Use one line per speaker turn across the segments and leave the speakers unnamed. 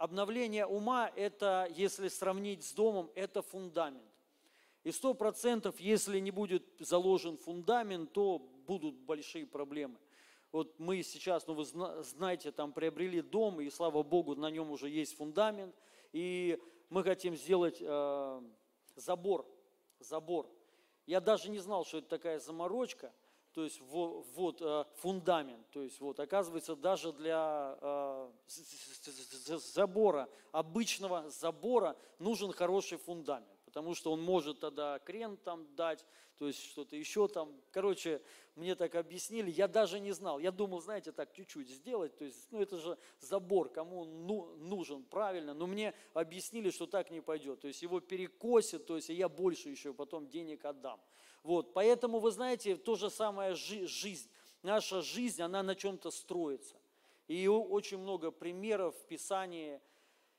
обновление ума – это, если сравнить с домом, это фундамент. И сто процентов, если не будет заложен фундамент, то будут большие проблемы. Вот мы сейчас, ну вы знаете, там приобрели дом, и слава Богу, на нем уже есть фундамент, и мы хотим сделать э, забор, забор. Я даже не знал, что это такая заморочка, то есть вот, вот э, фундамент, то есть вот оказывается даже для э, забора, обычного забора нужен хороший фундамент потому что он может тогда крен там дать, то есть что-то еще там. Короче, мне так объяснили, я даже не знал. Я думал, знаете, так чуть-чуть сделать, то есть, ну это же забор, кому ну, нужен правильно, но мне объяснили, что так не пойдет. То есть его перекосит, то есть я больше еще потом денег отдам. Вот, поэтому, вы знаете, то же самое жизнь. Наша жизнь, она на чем-то строится. И очень много примеров в Писании –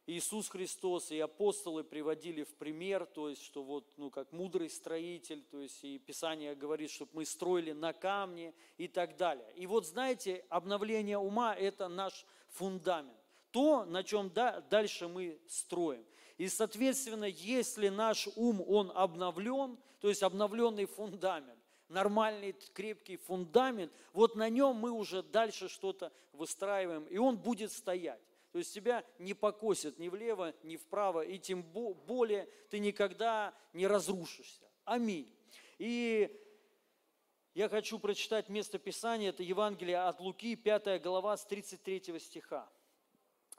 Иисус Христос и апостолы приводили в пример, то есть, что вот, ну, как мудрый строитель, то есть, и Писание говорит, чтобы мы строили на камне и так далее. И вот, знаете, обновление ума – это наш фундамент. То, на чем да, дальше мы строим. И, соответственно, если наш ум, он обновлен, то есть обновленный фундамент, нормальный крепкий фундамент, вот на нем мы уже дальше что-то выстраиваем, и он будет стоять. То есть тебя не покосит ни влево, ни вправо, и тем более ты никогда не разрушишься. Аминь. И я хочу прочитать место Писания, это Евангелие от Луки, 5 глава с 33 стиха.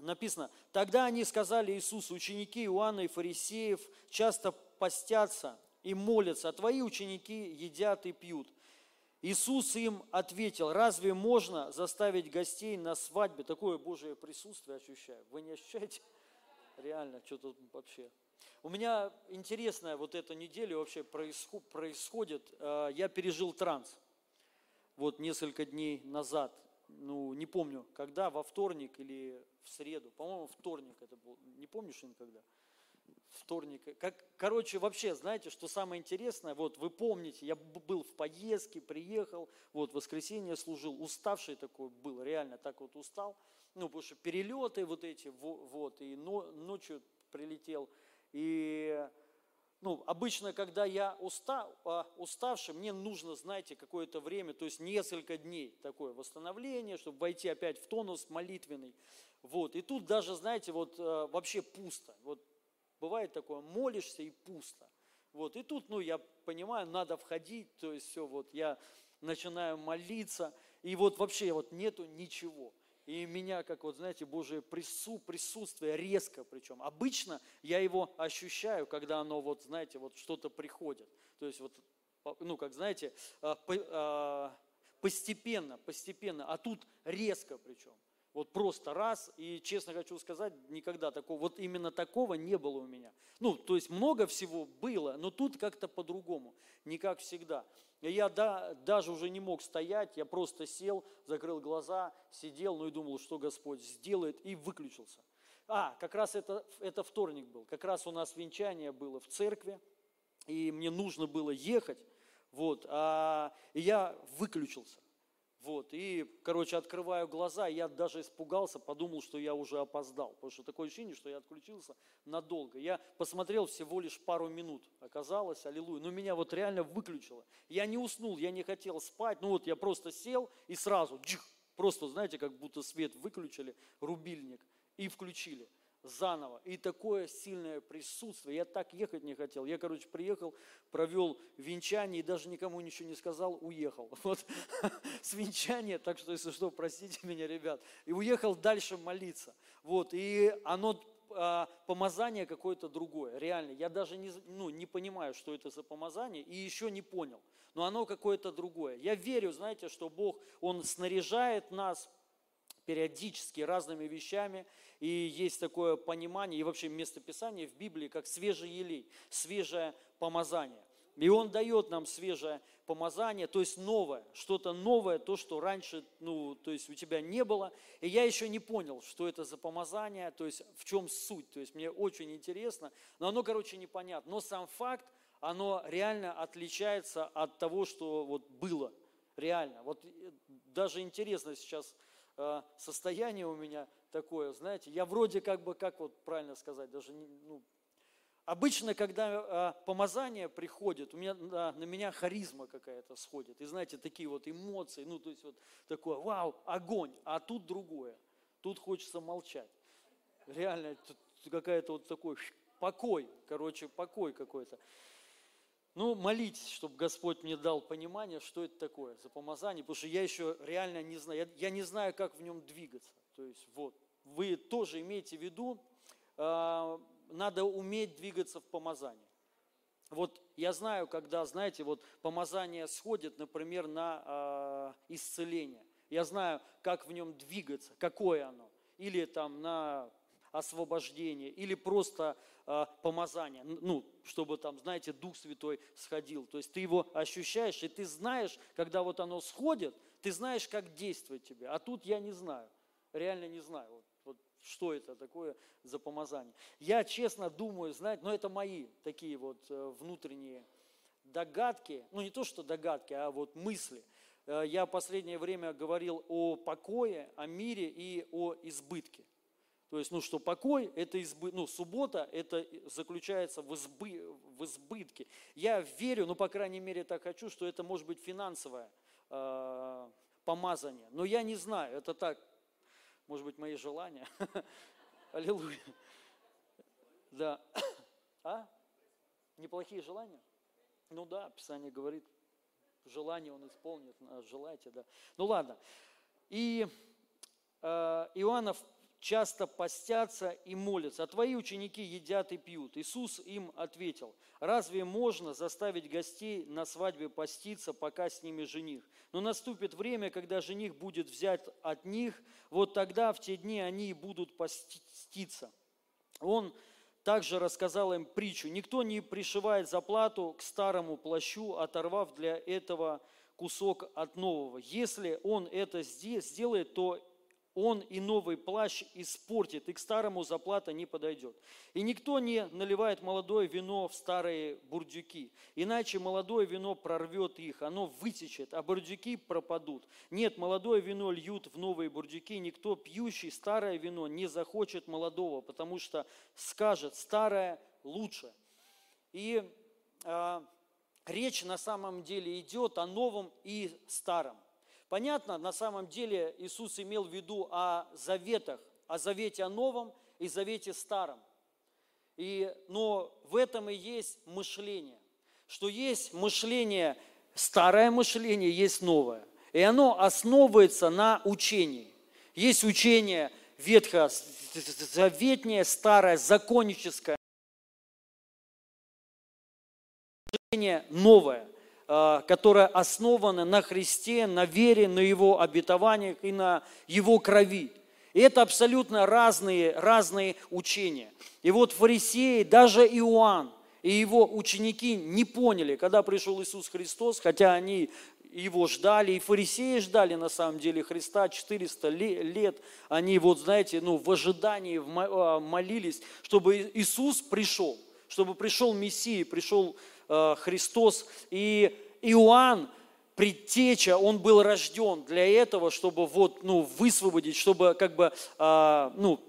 Написано, «Тогда они сказали Иисусу, ученики Иоанна и фарисеев часто постятся и молятся, а твои ученики едят и пьют». Иисус им ответил, разве можно заставить гостей на свадьбе? Такое Божие присутствие ощущаю. Вы не ощущаете? Реально, что тут вообще. У меня интересная вот эта неделя вообще происходит. Э, я пережил транс. Вот несколько дней назад. Ну, не помню, когда, во вторник или в среду. По-моему, вторник это был. Не помнишь никогда? вторник. Как, короче, вообще, знаете, что самое интересное, вот вы помните, я был в поездке, приехал, вот воскресенье служил, уставший такой был, реально так вот устал, ну, потому что перелеты вот эти, вот, и ночью прилетел, и, ну, обычно, когда я уста, а, уставший, мне нужно, знаете, какое-то время, то есть несколько дней такое восстановление, чтобы войти опять в тонус молитвенный, вот, и тут даже, знаете, вот э, вообще пусто, вот Бывает такое, молишься и пусто. Вот, и тут, ну, я понимаю, надо входить, то есть все, вот, я начинаю молиться, и вот вообще вот нету ничего. И меня, как вот, знаете, Божие прису, присутствие резко причем. Обычно я его ощущаю, когда оно вот, знаете, вот что-то приходит. То есть вот, ну, как знаете, а, а, постепенно, постепенно, а тут резко причем. Вот просто раз, и честно хочу сказать, никогда такого, вот именно такого не было у меня. Ну, то есть много всего было, но тут как-то по-другому, не как всегда. Я да, даже уже не мог стоять, я просто сел, закрыл глаза, сидел, ну и думал, что Господь сделает, и выключился. А, как раз это, это вторник был, как раз у нас венчание было в церкви, и мне нужно было ехать, вот, а, я выключился. Вот, и, короче, открываю глаза, я даже испугался, подумал, что я уже опоздал, потому что такое ощущение, что я отключился надолго. Я посмотрел всего лишь пару минут, оказалось, аллилуйя, но меня вот реально выключило. Я не уснул, я не хотел спать, ну вот я просто сел и сразу, джих, просто, знаете, как будто свет выключили, рубильник, и включили заново. И такое сильное присутствие. Я так ехать не хотел. Я, короче, приехал, провел венчание и даже никому ничего не сказал, уехал. Вот с венчания, так что, если что, простите меня, ребят. И уехал дальше молиться. Вот, и оно а, помазание какое-то другое, реально. Я даже не, ну, не понимаю, что это за помазание, и еще не понял. Но оно какое-то другое. Я верю, знаете, что Бог, Он снаряжает нас периодически разными вещами, и есть такое понимание, и вообще местописание в Библии, как свежий елей, свежее помазание. И Он дает нам свежее помазание, то есть новое, что-то новое, то, что раньше, ну, то есть у тебя не было. И я еще не понял, что это за помазание, то есть в чем суть. То есть мне очень интересно, но оно, короче, непонятно. Но сам факт, оно реально отличается от того, что вот было, реально. Вот э, даже интересно сейчас состояние у меня такое, знаете, я вроде как бы, как вот правильно сказать, даже ну, Обычно, когда э, помазание приходит, у меня на, меня харизма какая-то сходит. И знаете, такие вот эмоции, ну то есть вот такое, вау, огонь, а тут другое. Тут хочется молчать. Реально, какая-то вот такой покой, короче, покой какой-то. Ну, молитесь, чтобы Господь мне дал понимание, что это такое за помазание, потому что я еще реально не знаю, я, я не знаю, как в нем двигаться. То есть вот, вы тоже имейте в виду, э, надо уметь двигаться в помазании. Вот я знаю, когда, знаете, вот помазание сходит, например, на э, исцеление. Я знаю, как в нем двигаться, какое оно. Или там на освобождение, или просто э, помазание, ну, чтобы там, знаете, Дух Святой сходил. То есть ты его ощущаешь, и ты знаешь, когда вот оно сходит, ты знаешь, как действовать тебе. А тут я не знаю, реально не знаю, вот, вот что это такое за помазание. Я честно думаю, знаете, но это мои такие вот э, внутренние догадки, ну не то, что догадки, а вот мысли. Э, я в последнее время говорил о покое, о мире и о избытке. То есть, ну, что покой, это избы, ну, суббота, это заключается в, избы, в избытке. Я верю, ну, по крайней мере, так хочу, что это может быть финансовое э, помазание. Но я не знаю, это так, может быть, мои желания. Аллилуйя. Да. А? Неплохие желания? Ну да, Писание говорит, желание он исполнит, желайте, да. Ну ладно. И э, Иоаннов часто постятся и молятся, а твои ученики едят и пьют. Иисус им ответил, разве можно заставить гостей на свадьбе поститься, пока с ними жених? Но наступит время, когда жених будет взять от них, вот тогда в те дни они и будут поститься. Он также рассказал им притчу. Никто не пришивает заплату к старому плащу, оторвав для этого кусок от нового. Если он это сделает, то он и новый плащ испортит, и к старому заплата не подойдет. И никто не наливает молодое вино в старые бурдюки, иначе молодое вино прорвет их, оно вытечет, а бурдюки пропадут. Нет, молодое вино льют в новые бурдюки, никто пьющий старое вино не захочет молодого, потому что скажет, старое лучше. И э, речь на самом деле идет о новом и старом. Понятно, на самом деле Иисус имел в виду о заветах, о завете о новом и завете старом. И, но в этом и есть мышление, что есть мышление, старое мышление, есть новое. И оно основывается на учении. Есть учение ветхозаветнее, старое, законническое, новое. А, которая основана на Христе, на вере, на Его обетованиях и на Его крови. И это абсолютно разные, разные учения. И вот фарисеи, даже Иоанн и его ученики не поняли, когда пришел Иисус Христос, хотя они его ждали, и фарисеи ждали на самом деле Христа 400 лет. Они вот, знаете, ну, в ожидании а, молились, чтобы Иисус пришел, чтобы пришел Мессия, пришел Э, Христос. И Иоанн, предтеча, он был рожден для этого, чтобы вот, ну, высвободить, чтобы как бы, а, ну,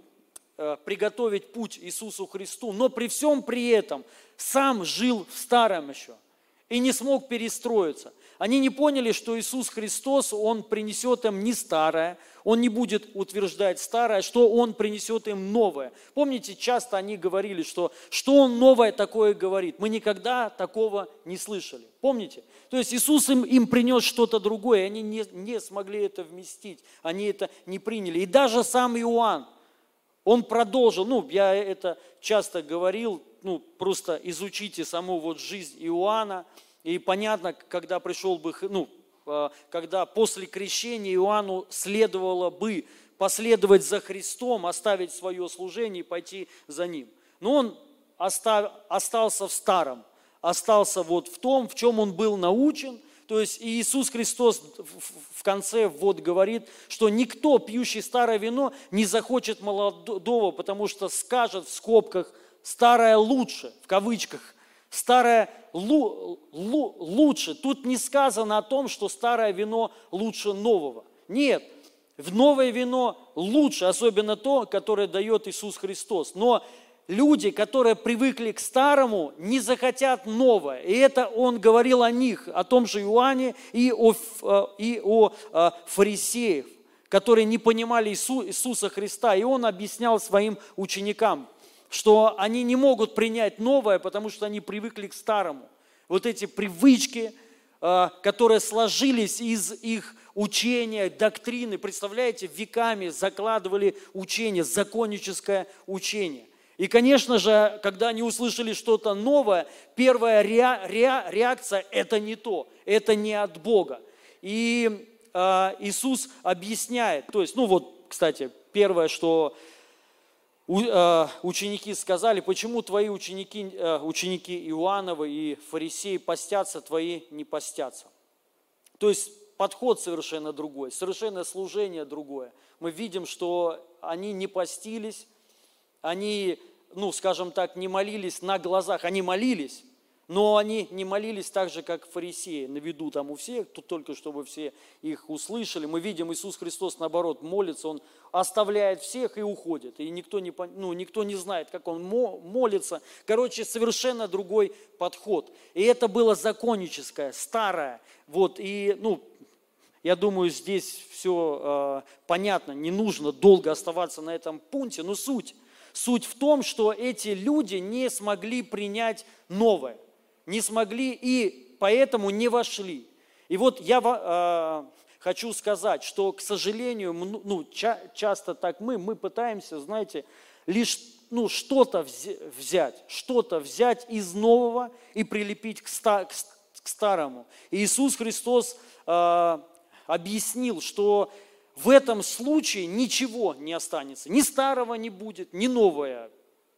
э, приготовить путь Иисусу Христу. Но при всем при этом сам жил в старом еще и не смог перестроиться. Они не поняли, что Иисус Христос, Он принесет им не старое, Он не будет утверждать старое, что Он принесет им новое. Помните, часто они говорили, что что Он новое такое говорит. Мы никогда такого не слышали. Помните? То есть Иисус им, им принес что-то другое, и они не, не смогли это вместить, они это не приняли. И даже сам Иоанн, он продолжил, ну, я это часто говорил, ну, просто изучите саму вот жизнь Иоанна, и понятно, когда пришел бы, ну, а, когда после крещения Иоанну следовало бы последовать за Христом, оставить свое служение и пойти за Ним. Но он остав, остался в старом, остался вот в том, в чем он был научен. То есть Иисус Христос в конце вот говорит, что никто, пьющий старое вино, не захочет молодого, потому что скажет в скобках «старое лучше», в кавычках, старое лу, лу, лучше. Тут не сказано о том, что старое вино лучше нового. Нет, Новое вино лучше, особенно то, которое дает Иисус Христос. Но люди, которые привыкли к старому, не захотят новое. И это он говорил о них, о том же Иоанне и о, э, и о э, фарисеях, которые не понимали Иисуса Христа. И он объяснял своим ученикам, что они не могут принять новое, потому что они привыкли к старому. Вот эти привычки, э, которые сложились из их учения, доктрины, представляете, веками закладывали учение, законническое учение. И, конечно же, когда они услышали что-то новое, первая реакция – это не то, это не от Бога. И э, Иисус объясняет, то есть, ну вот, кстати, первое, что ученики сказали, почему твои ученики, э, ученики Иоанновы и фарисеи постятся, твои не постятся. То есть подход совершенно другой, совершенно служение другое. Мы видим, что они не постились, они, ну, скажем так, не молились на глазах, они молились, но они не молились так же, как фарисеи, на виду там у всех, тут только чтобы все их услышали. Мы видим, Иисус Христос, наоборот, молится, Он оставляет всех и уходит. И никто не, ну, никто не знает, как Он молится. Короче, совершенно другой подход. И это было законническое, старое. Вот, и, ну, я думаю, здесь все э, понятно, не нужно долго оставаться на этом пункте, но суть Суть в том, что эти люди не смогли принять новое, не смогли и поэтому не вошли. И вот я э, хочу сказать, что, к сожалению, ну, ча- часто так мы, мы пытаемся, знаете, лишь ну, что-то взять, что-то взять из нового и прилепить к, ста- к старому. И Иисус Христос э, объяснил, что в этом случае ничего не останется. Ни старого не будет, ни новое.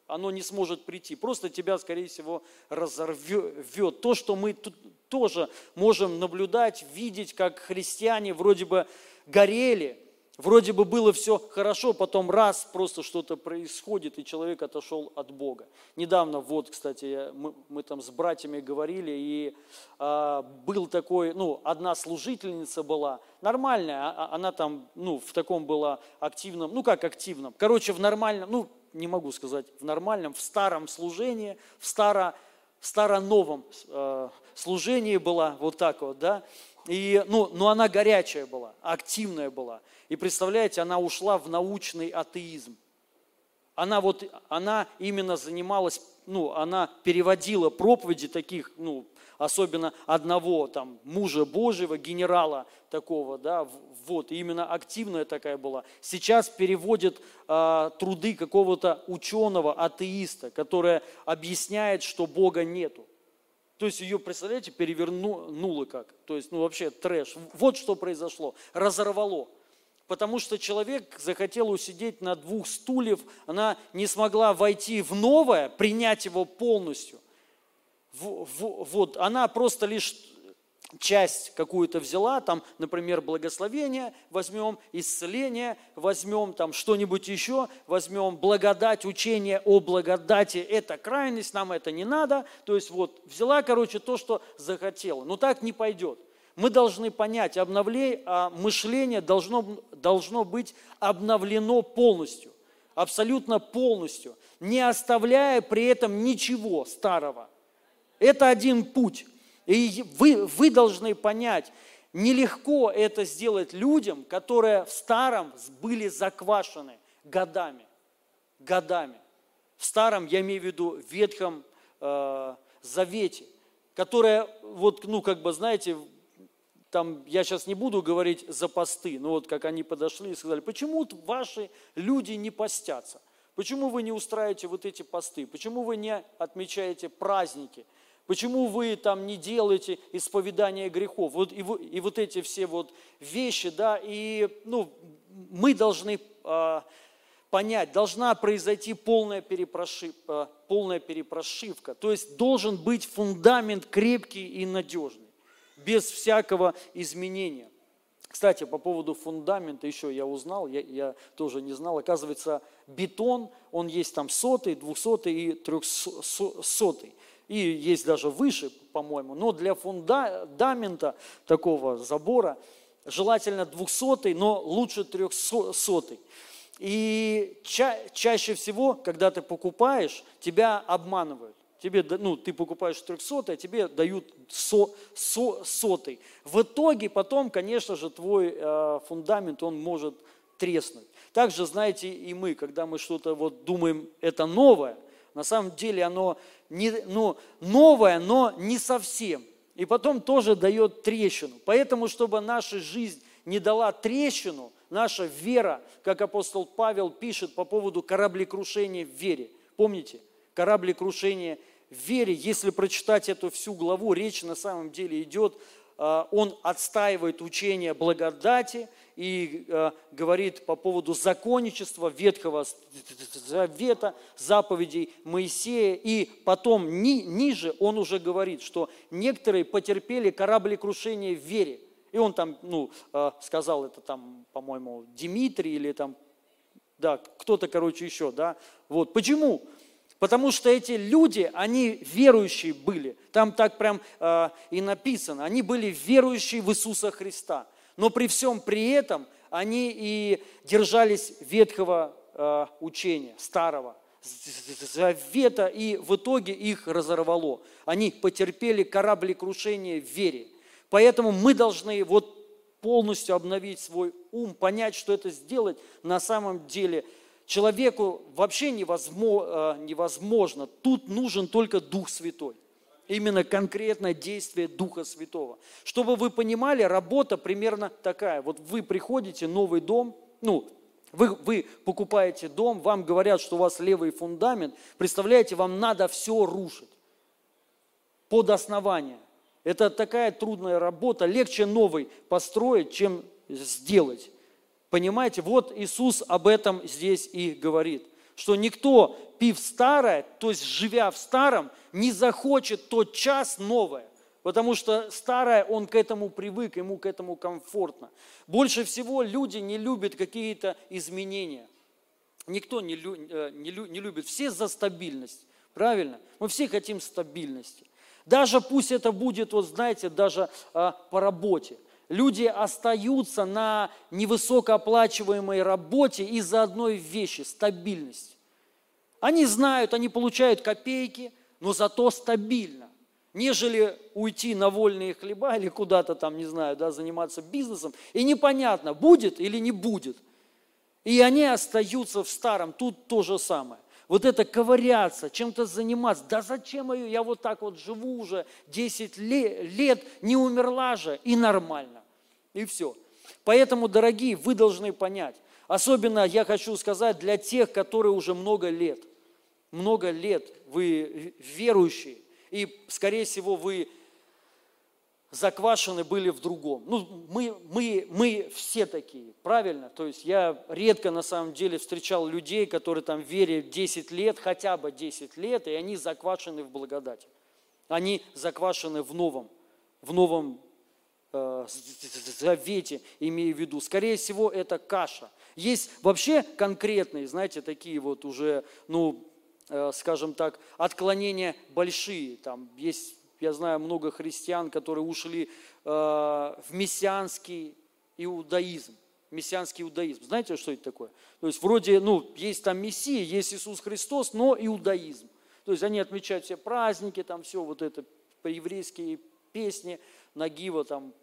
Оно не сможет прийти. Просто тебя, скорее всего, разорвет. То, что мы тут тоже можем наблюдать, видеть, как христиане вроде бы горели, Вроде бы было все хорошо, потом раз просто что-то происходит, и человек отошел от Бога. Недавно, вот, кстати, мы, мы там с братьями говорили, и а, был такой, ну, одна служительница была, нормальная, а, а она там, ну, в таком была активном, ну, как активном, короче, в нормальном, ну, не могу сказать, в нормальном, в старом служении, в старо, старо-новом э, служении была, вот так вот, да, и, ну, но она горячая была, активная была. И представляете, она ушла в научный атеизм. Она вот, она именно занималась, ну, она переводила проповеди таких, ну, особенно одного там мужа Божьего, генерала такого, да, вот, именно активная такая была. Сейчас переводит э, труды какого-то ученого, атеиста, который объясняет, что Бога нету. То есть ее, представляете, перевернуло как. То есть, ну вообще трэш. Вот что произошло. Разорвало. Потому что человек захотел усидеть на двух стульев, она не смогла войти в новое, принять его полностью. Вот, она просто лишь часть какую-то взяла, там, например, благословение возьмем, исцеление возьмем, там что-нибудь еще возьмем, благодать, учение о благодати, это крайность, нам это не надо. То есть вот взяла, короче, то, что захотела. Но так не пойдет. Мы должны понять, обновление, а мышление должно, должно быть обновлено полностью, абсолютно полностью, не оставляя при этом ничего старого. Это один путь. И вы, вы должны понять, нелегко это сделать людям, которые в старом были заквашены годами. Годами. В старом, я имею в виду, Ветхом э, Завете, которое, вот, ну, как бы, знаете, там, я сейчас не буду говорить за посты, но вот как они подошли и сказали, почему ваши люди не постятся? Почему вы не устраиваете вот эти посты? Почему вы не отмечаете праздники? Почему вы там не делаете исповедание грехов? Вот, и, и вот эти все вот вещи, да, и ну, мы должны э, понять, должна произойти полная, перепрошив, э, полная перепрошивка. То есть должен быть фундамент крепкий и надежный, без всякого изменения. Кстати, по поводу фундамента еще я узнал, я, я тоже не знал, оказывается, бетон, он есть там сотый, двухсотый и трехсотый и есть даже выше, по-моему, но для фундамента такого забора желательно двухсотый, но лучше трехсотый. И ча чаще всего, когда ты покупаешь, тебя обманывают. Тебе, ну, ты покупаешь 300, а тебе дают со, со, сотый. В итоге потом, конечно же, твой э, фундамент, он может треснуть. Также, знаете, и мы, когда мы что-то вот думаем, это новое, на самом деле оно не, ну, новое, но не совсем. И потом тоже дает трещину. Поэтому, чтобы наша жизнь не дала трещину, наша вера, как апостол Павел пишет по поводу кораблекрушения в вере. Помните? Кораблекрушение в вере, если прочитать эту всю главу, речь на самом деле идет, он отстаивает учение благодати и а, говорит по поводу законничества Ветхого Завета, заповедей Моисея. И потом ни, ниже он уже говорит, что некоторые потерпели кораблекрушение в вере. И он там, ну, а, сказал это там, по-моему, Дмитрий или там, да, кто-то, короче, еще, да. Вот, почему? Потому что эти люди, они верующие были. Там так прям э, и написано. Они были верующие в Иисуса Христа. Но при всем при этом они и держались ветхого э, учения, старого завета, и в итоге их разорвало. Они потерпели кораблекрушение в вере. Поэтому мы должны вот полностью обновить свой ум, понять, что это сделать на самом деле человеку вообще невозможно, э, невозможно. Тут нужен только Дух Святой. Именно конкретное действие Духа Святого. Чтобы вы понимали, работа примерно такая. Вот вы приходите, новый дом, ну, вы, вы покупаете дом, вам говорят, что у вас левый фундамент. Представляете, вам надо все рушить под основание. Это такая трудная работа, легче новый построить, чем сделать. Понимаете, вот Иисус об этом здесь и говорит, что никто, пив старое, то есть живя в старом, не захочет тот час новое, потому что старое, он к этому привык, ему к этому комфортно. Больше всего люди не любят какие-то изменения. Никто не, лю, э, не, лю, не любит, все за стабильность, правильно? Мы все хотим стабильности. Даже пусть это будет, вот знаете, даже а, по работе. Люди остаются на невысокооплачиваемой работе из-за одной вещи – стабильность. Они знают, они получают копейки, но зато стабильно. Нежели уйти на вольные хлеба или куда-то там, не знаю, да, заниматься бизнесом, и непонятно, будет или не будет. И они остаются в старом, тут то же самое вот это ковыряться, чем-то заниматься. Да зачем ее? Я вот так вот живу уже 10 лет, не умерла же, и нормально. И все. Поэтому, дорогие, вы должны понять, особенно я хочу сказать для тех, которые уже много лет, много лет вы верующие, и, скорее всего, вы заквашены были в другом. Ну, мы, мы, мы все такие, правильно? То есть я редко на самом деле встречал людей, которые там верят 10 лет, хотя бы 10 лет, и они заквашены в благодати. Они заквашены в новом, в новом э, завете, имея в виду. Скорее всего, это каша. Есть вообще конкретные, знаете, такие вот уже, ну, э, скажем так, отклонения большие. Там есть я знаю много христиан, которые ушли э, в мессианский иудаизм. Мессианский иудаизм. Знаете, что это такое? То есть вроде, ну, есть там Мессия, есть Иисус Христос, но иудаизм. То есть они отмечают все праздники, там все вот это, еврейские песни, Нагива, там,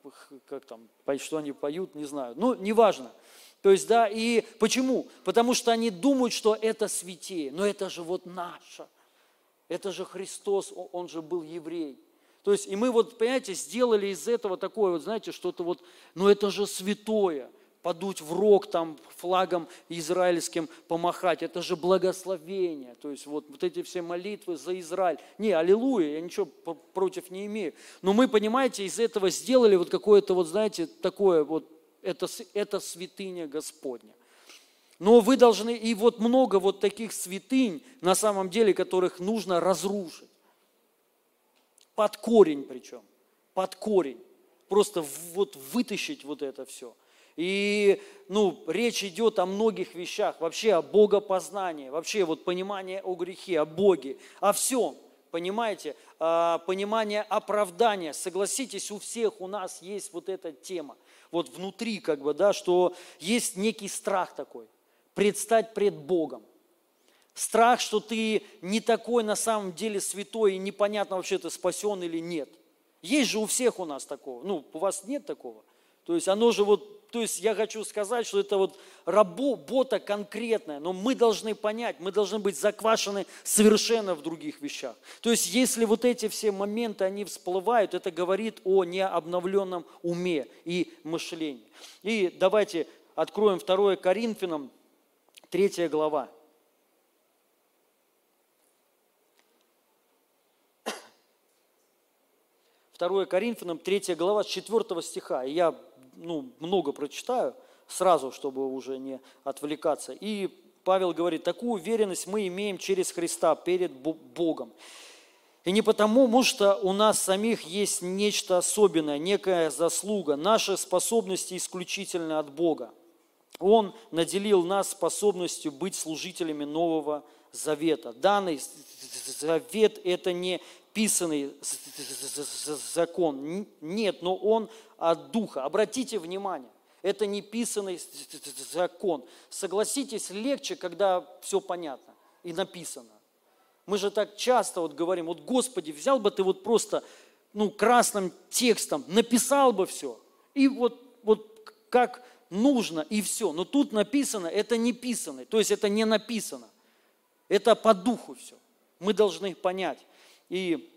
как там, что они поют, не знаю. Ну, неважно. То есть, да, и почему? Потому что они думают, что это святее, но это же вот наше – это же Христос, он же был еврей. То есть, и мы вот, понимаете, сделали из этого такое, вот знаете, что-то вот, ну это же святое, подуть в рог там флагом израильским помахать, это же благословение. То есть вот, вот эти все молитвы за Израиль. Не, аллилуйя, я ничего против не имею. Но мы, понимаете, из этого сделали вот какое-то, вот знаете, такое вот, это, это святыня Господня. Но вы должны, и вот много вот таких святынь, на самом деле, которых нужно разрушить. Под корень причем, под корень. Просто вот вытащить вот это все. И, ну, речь идет о многих вещах, вообще о богопознании, вообще вот понимание о грехе, о Боге, о всем, понимаете, понимание оправдания. Согласитесь, у всех у нас есть вот эта тема. вот внутри, как бы, да, что есть некий страх такой, предстать пред Богом. Страх, что ты не такой на самом деле святой, и непонятно вообще ты спасен или нет. Есть же у всех у нас такого. Ну, у вас нет такого. То есть оно же вот то есть я хочу сказать, что это вот работа конкретная, но мы должны понять, мы должны быть заквашены совершенно в других вещах. То есть если вот эти все моменты, они всплывают, это говорит о необновленном уме и мышлении. И давайте откроем 2 Коринфянам, 3 глава. 2 Коринфянам, 3 глава, с 4 стиха. Я ну, много прочитаю сразу, чтобы уже не отвлекаться. И Павел говорит, такую уверенность мы имеем через Христа перед Богом. И не потому, что у нас самих есть нечто особенное, некая заслуга. Наши способности исключительно от Бога. Он наделил нас способностью быть служителями Нового Завета. Данный завет – это не писанный закон. Нет, но он от Духа. Обратите внимание, это не писанный закон. Согласитесь, легче, когда все понятно и написано. Мы же так часто вот говорим, вот Господи, взял бы ты вот просто ну, красным текстом, написал бы все, и вот, вот как нужно, и все. Но тут написано, это не писано, то есть это не написано. Это по духу все. Мы должны понять. И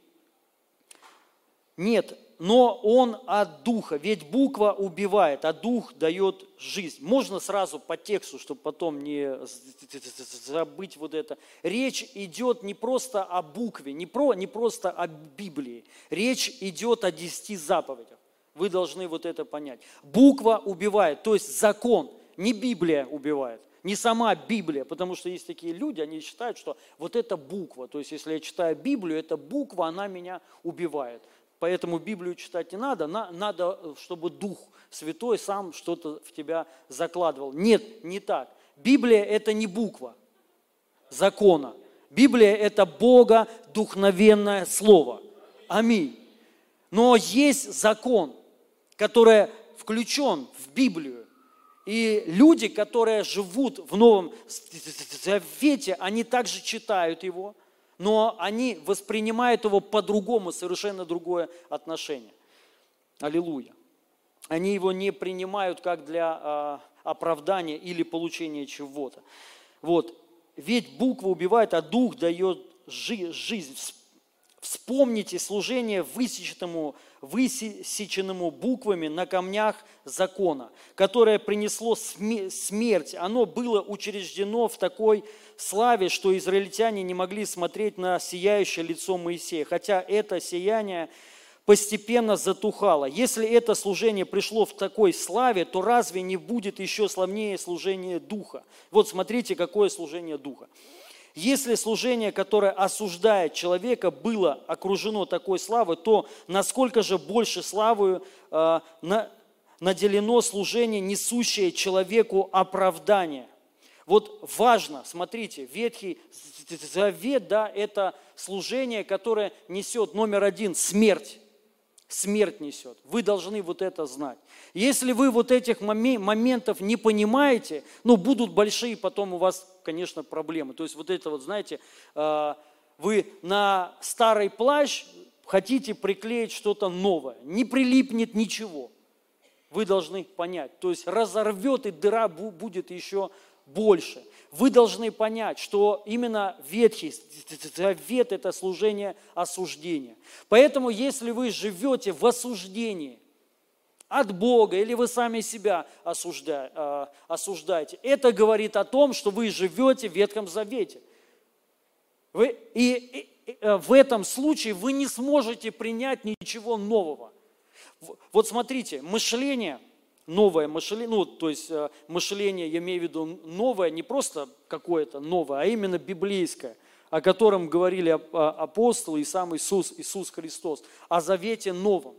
нет, но он от духа, ведь буква убивает, а дух дает жизнь. Можно сразу по тексту, чтобы потом не забыть вот это. Речь идет не просто о букве, не, про, не просто о Библии. Речь идет о десяти заповедях. Вы должны вот это понять. Буква убивает, то есть закон, не Библия убивает не сама Библия, потому что есть такие люди, они считают, что вот это буква, то есть если я читаю Библию, эта буква, она меня убивает. Поэтому Библию читать не надо, надо, чтобы Дух Святой сам что-то в тебя закладывал. Нет, не так. Библия – это не буква закона. Библия – это Бога духновенное слово. Аминь. Но есть закон, который включен в Библию. И люди, которые живут в Новом Завете, они также читают его, но они воспринимают его по-другому, совершенно другое отношение. Аллилуйя. Они его не принимают как для а, оправдания или получения чего-то. Вот. Ведь буква убивает, а дух дает жизнь. Вспомните служение высеченному, высеченному буквами на камнях закона, которое принесло смерть. Оно было учреждено в такой славе, что израильтяне не могли смотреть на сияющее лицо Моисея, хотя это сияние постепенно затухало. Если это служение пришло в такой славе, то разве не будет еще славнее служение Духа? Вот смотрите, какое служение Духа. Если служение, которое осуждает человека, было окружено такой славой, то насколько же больше славою э, на, наделено служение, несущее человеку оправдание. Вот важно, смотрите, Ветхий Завет, да, это служение, которое несет номер один – смерть смерть несет. Вы должны вот это знать. Если вы вот этих моментов не понимаете, ну, будут большие потом у вас, конечно, проблемы. То есть вот это вот, знаете, а, вы на старый плащ хотите приклеить что-то новое. Не прилипнет ничего. Вы должны понять. То есть разорвет и дыра будет еще больше. Вы должны понять, что именно Ветхий Завет – это служение осуждения. Поэтому, если вы живете в осуждении от Бога, или вы сами себя а, осуждаете, это говорит о том, что вы живете в Ветхом Завете. Вы, и, и, э, в этом случае вы не сможете принять ничего нового. Вот смотрите, мышление – новое мышление, ну, то есть э, мышление, я имею в виду новое, не просто какое-то новое, а именно библейское, о котором говорили апостолы и сам Иисус, Иисус Христос, о завете новом.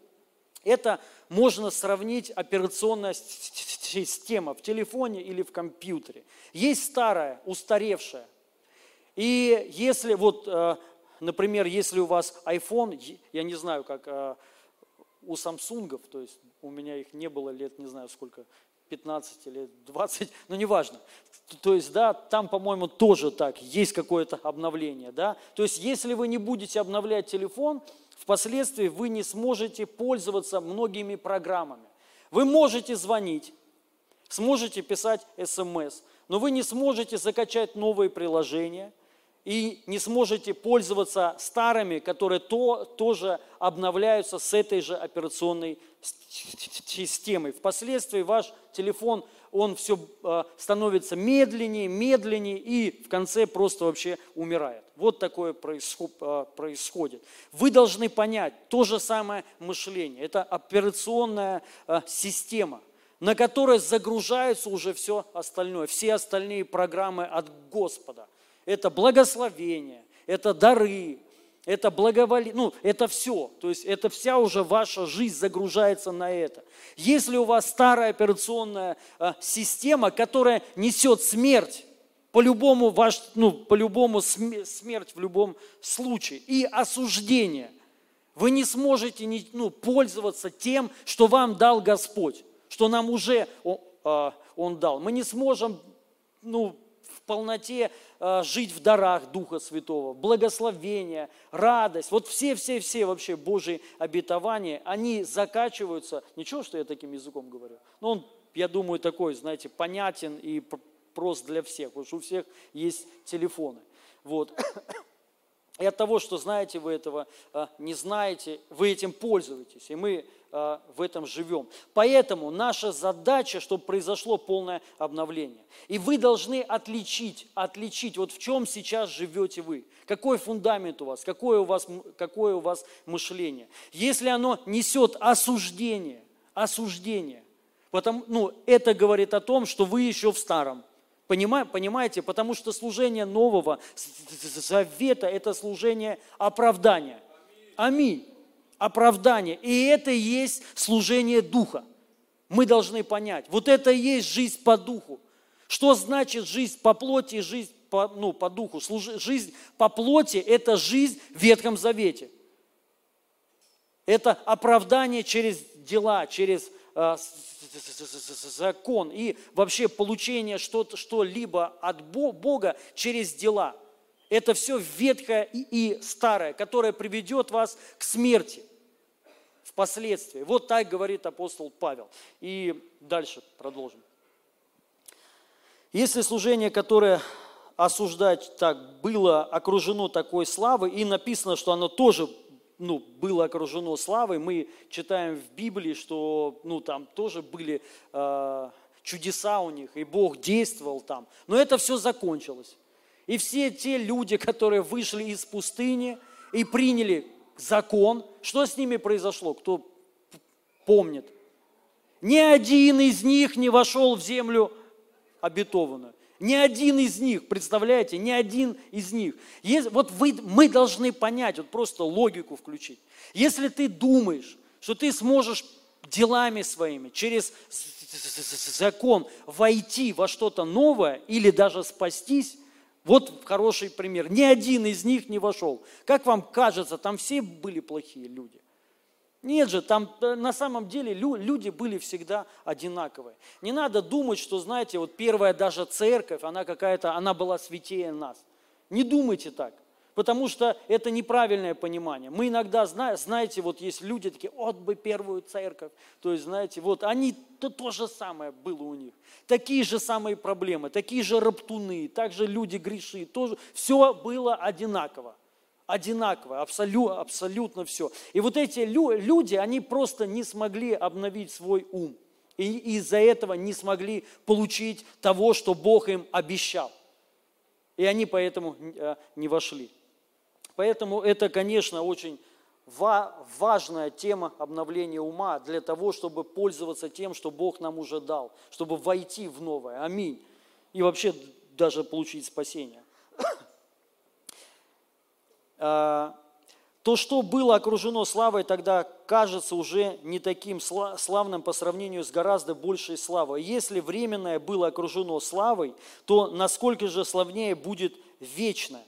Это можно сравнить операционная система в телефоне или в компьютере. Есть старая, устаревшая. И если вот, э, например, если у вас iPhone, я не знаю, как э, у Самсунгов, то есть у меня их не было лет, не знаю сколько, 15 или 20, но неважно. То есть, да, там, по-моему, тоже так, есть какое-то обновление, да. То есть, если вы не будете обновлять телефон, впоследствии вы не сможете пользоваться многими программами. Вы можете звонить, сможете писать смс, но вы не сможете закачать новые приложения и не сможете пользоваться старыми, которые то, тоже обновляются с этой же операционной системой. Впоследствии ваш телефон, он все э, становится медленнее, медленнее и в конце просто вообще умирает. Вот такое э, происходит. Вы должны понять то же самое мышление. Это операционная э, система на которой загружается уже все остальное, все остальные программы от Господа. Это благословение, это дары, это благоволение, ну, это все. То есть это вся уже ваша жизнь загружается на это. Если у вас старая операционная а, система, которая несет смерть, по-любому, ваш, ну, по-любому смерть в любом случае, и осуждение, вы не сможете не, ну, пользоваться тем, что вам дал Господь что нам уже а, Он дал. Мы не сможем ну, полноте а, жить в дарах Духа Святого, благословение, радость. Вот все-все-все вообще Божьи обетования, они закачиваются. Ничего, что я таким языком говорю. Но он, я думаю, такой, знаете, понятен и прост для всех, потому что у всех есть телефоны. Вот. И от того, что знаете вы этого, а, не знаете, вы этим пользуетесь. И мы а, в этом живем. Поэтому наша задача, чтобы произошло полное обновление. И вы должны отличить, отличить, вот в чем сейчас живете вы. Какой фундамент у вас, какое у вас, какое у вас мышление. Если оно несет осуждение, осуждение, потому, ну, это говорит о том, что вы еще в старом. Понимаете? Потому что служение Нового Завета – это служение оправдания. Аминь оправдание. И это и есть служение Духа. Мы должны понять. Вот это и есть жизнь по Духу. Что значит жизнь по плоти и жизнь по, ну, по Духу? Служи, жизнь по плоти – это жизнь в Ветхом Завете. Это оправдание через дела, через закон и вообще получение что-либо от Бога через дела – это все ветхое и старое, которое приведет вас к смерти впоследствии. Вот так говорит апостол Павел. И дальше продолжим. Если служение, которое осуждать так было окружено такой славой, и написано, что оно тоже ну, было окружено славой, мы читаем в Библии, что ну, там тоже были э, чудеса у них, и Бог действовал там. Но это все закончилось. И все те люди, которые вышли из пустыни и приняли закон, что с ними произошло, кто помнит? Ни один из них не вошел в землю обетованную. Ни один из них, представляете, ни один из них. Есть, вот вы, мы должны понять, вот просто логику включить. Если ты думаешь, что ты сможешь делами своими, через закон войти во что-то новое или даже спастись, вот хороший пример. Ни один из них не вошел. Как вам кажется, там все были плохие люди? Нет же, там э, на самом деле люди были всегда одинаковые. Не надо думать, что, знаете, вот первая даже церковь, она какая-то, она была святее нас. Не думайте так. Потому что это неправильное понимание. Мы иногда, знаете, вот есть люди такие, вот бы первую церковь. То есть, знаете, вот они, то, то же самое было у них. Такие же самые проблемы, такие же раптуны, также люди греши. Тоже, все было одинаково. Одинаково, абсолютно, абсолютно все. И вот эти люди, они просто не смогли обновить свой ум. И из-за этого не смогли получить того, что Бог им обещал. И они поэтому э, не вошли. Поэтому это, конечно, очень важная тема обновления ума для того, чтобы пользоваться тем, что Бог нам уже дал, чтобы войти в новое. Аминь. И вообще даже получить спасение. А, то, что было окружено славой, тогда кажется уже не таким славным по сравнению с гораздо большей славой. Если временное было окружено славой, то насколько же славнее будет вечное.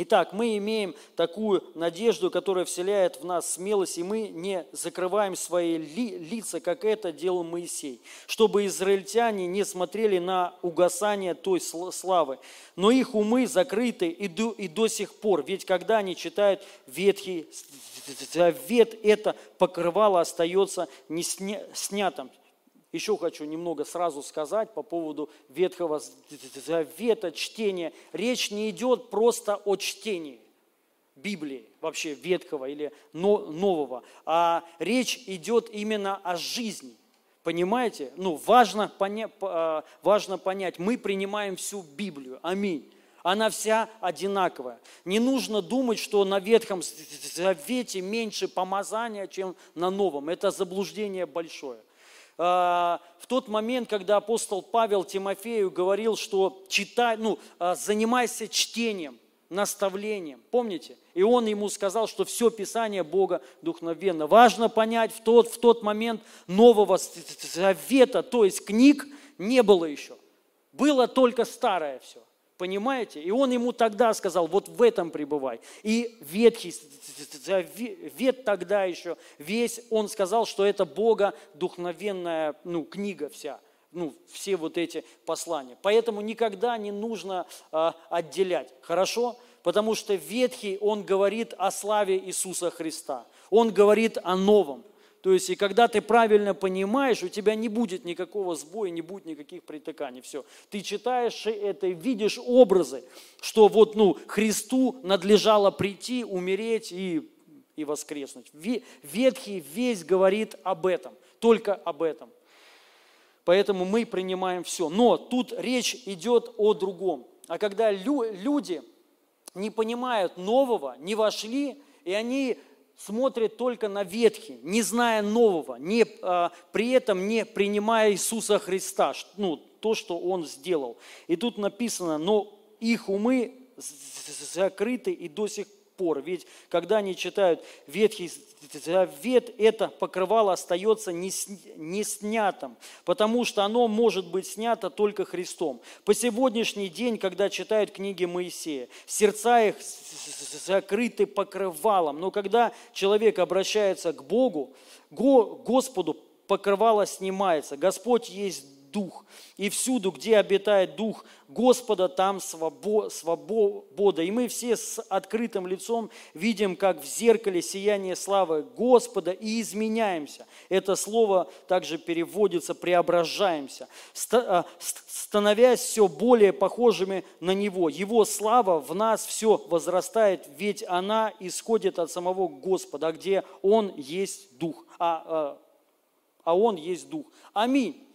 Итак, мы имеем такую надежду, которая вселяет в нас смелость, и мы не закрываем свои ли, лица, как это делал Моисей, чтобы израильтяне не смотрели на угасание той славы, но их умы закрыты и до, и до сих пор, ведь когда они читают Ветхий Завет, это покрывало остается не сня, снятым. Еще хочу немного сразу сказать по поводу Ветхого Завета, чтения. Речь не идет просто о чтении Библии, вообще Ветхого или Нового, а речь идет именно о жизни. Понимаете? Ну, важно, поня- а, важно понять, мы принимаем всю Библию. Аминь. Она вся одинаковая. Не нужно думать, что на Ветхом Завете меньше помазания, чем на Новом. Это заблуждение большое. А, в тот момент, когда апостол Павел Тимофею говорил, что читай, ну, а, занимайся чтением, наставлением. Помните? И он ему сказал, что все Писание Бога духовенно. Важно понять, в тот, в тот момент Нового Завета, то есть книг, не было еще. Было только старое все. Понимаете? И он ему тогда сказал, вот в этом пребывай. И Ветхий Завет тогда еще весь, он сказал, что это Бога духовенная ну, книга вся. Ну, все вот эти послания. Поэтому никогда не нужно а, отделять. Хорошо? Потому что Ветхий, он говорит о славе Иисуса Христа. Он говорит о новом. То есть, и когда ты правильно понимаешь, у тебя не будет никакого сбоя, не будет никаких притыканий. Все. Ты читаешь это, видишь образы, что вот, ну, Христу надлежало прийти, умереть и, и воскреснуть. Ветхий весь говорит об этом, только об этом. Поэтому мы принимаем все. Но тут речь идет о другом. А когда люди не понимают нового, не вошли, и они смотрит только на ветхий, не зная нового, не, а, при этом не принимая Иисуса Христа, ну, то, что Он сделал. И тут написано, но их умы закрыты и до сих пор. Ведь когда они читают Ветхий Завет, это покрывало остается не, не снятым, потому что оно может быть снято только Христом. По сегодняшний день, когда читают книги Моисея, сердца их закрыты покрывалом. Но когда человек обращается к Богу, Господу покрывало снимается. Господь есть Дух. И всюду, где обитает Дух Господа, там свобода. И мы все с открытым лицом видим, как в зеркале сияние славы Господа и изменяемся. Это слово также переводится «преображаемся», а, становясь все более похожими на Него. Его слава в нас все возрастает, ведь она исходит от самого Господа, где Он есть Дух, а, а, а Он есть Дух. Аминь.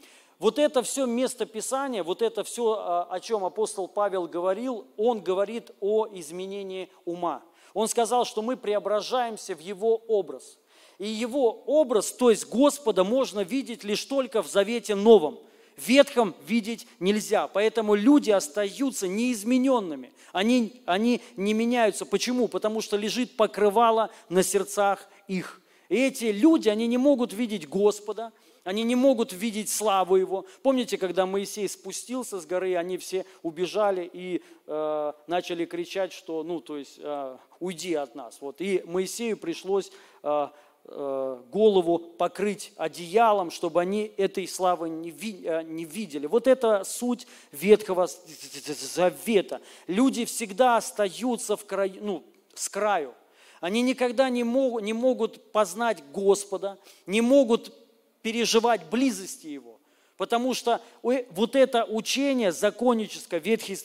Вот это все место Писания, вот это все, а, о чем апостол Павел говорил, он говорит о изменении ума. Он сказал, что мы преображаемся в его образ. И его образ, то есть Господа, можно видеть лишь только в Завете Новом. Ветхом видеть нельзя. Поэтому люди остаются неизмененными. Они, они не меняются. Почему? Потому что лежит покрывало на сердцах их. И эти люди, они не могут видеть Господа, они не могут видеть славу Его. Помните, когда Моисей спустился с горы, они все убежали и э, начали кричать, что, ну, то есть, э, уйди от нас. Вот. И Моисею пришлось э, э, голову покрыть одеялом, чтобы они этой славы не, ви, э, не видели. Вот это суть Ветхого Завета. Люди всегда остаются в краю, ну, с краю. Они никогда не могут, не могут познать Господа, не могут переживать близости Его. Потому что вот это учение законническое, Ветхий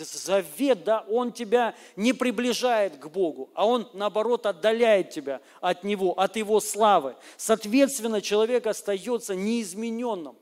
Завет, да, он тебя не приближает к Богу, а он, наоборот, отдаляет тебя от Него, от Его славы. Соответственно, человек остается неизмененным.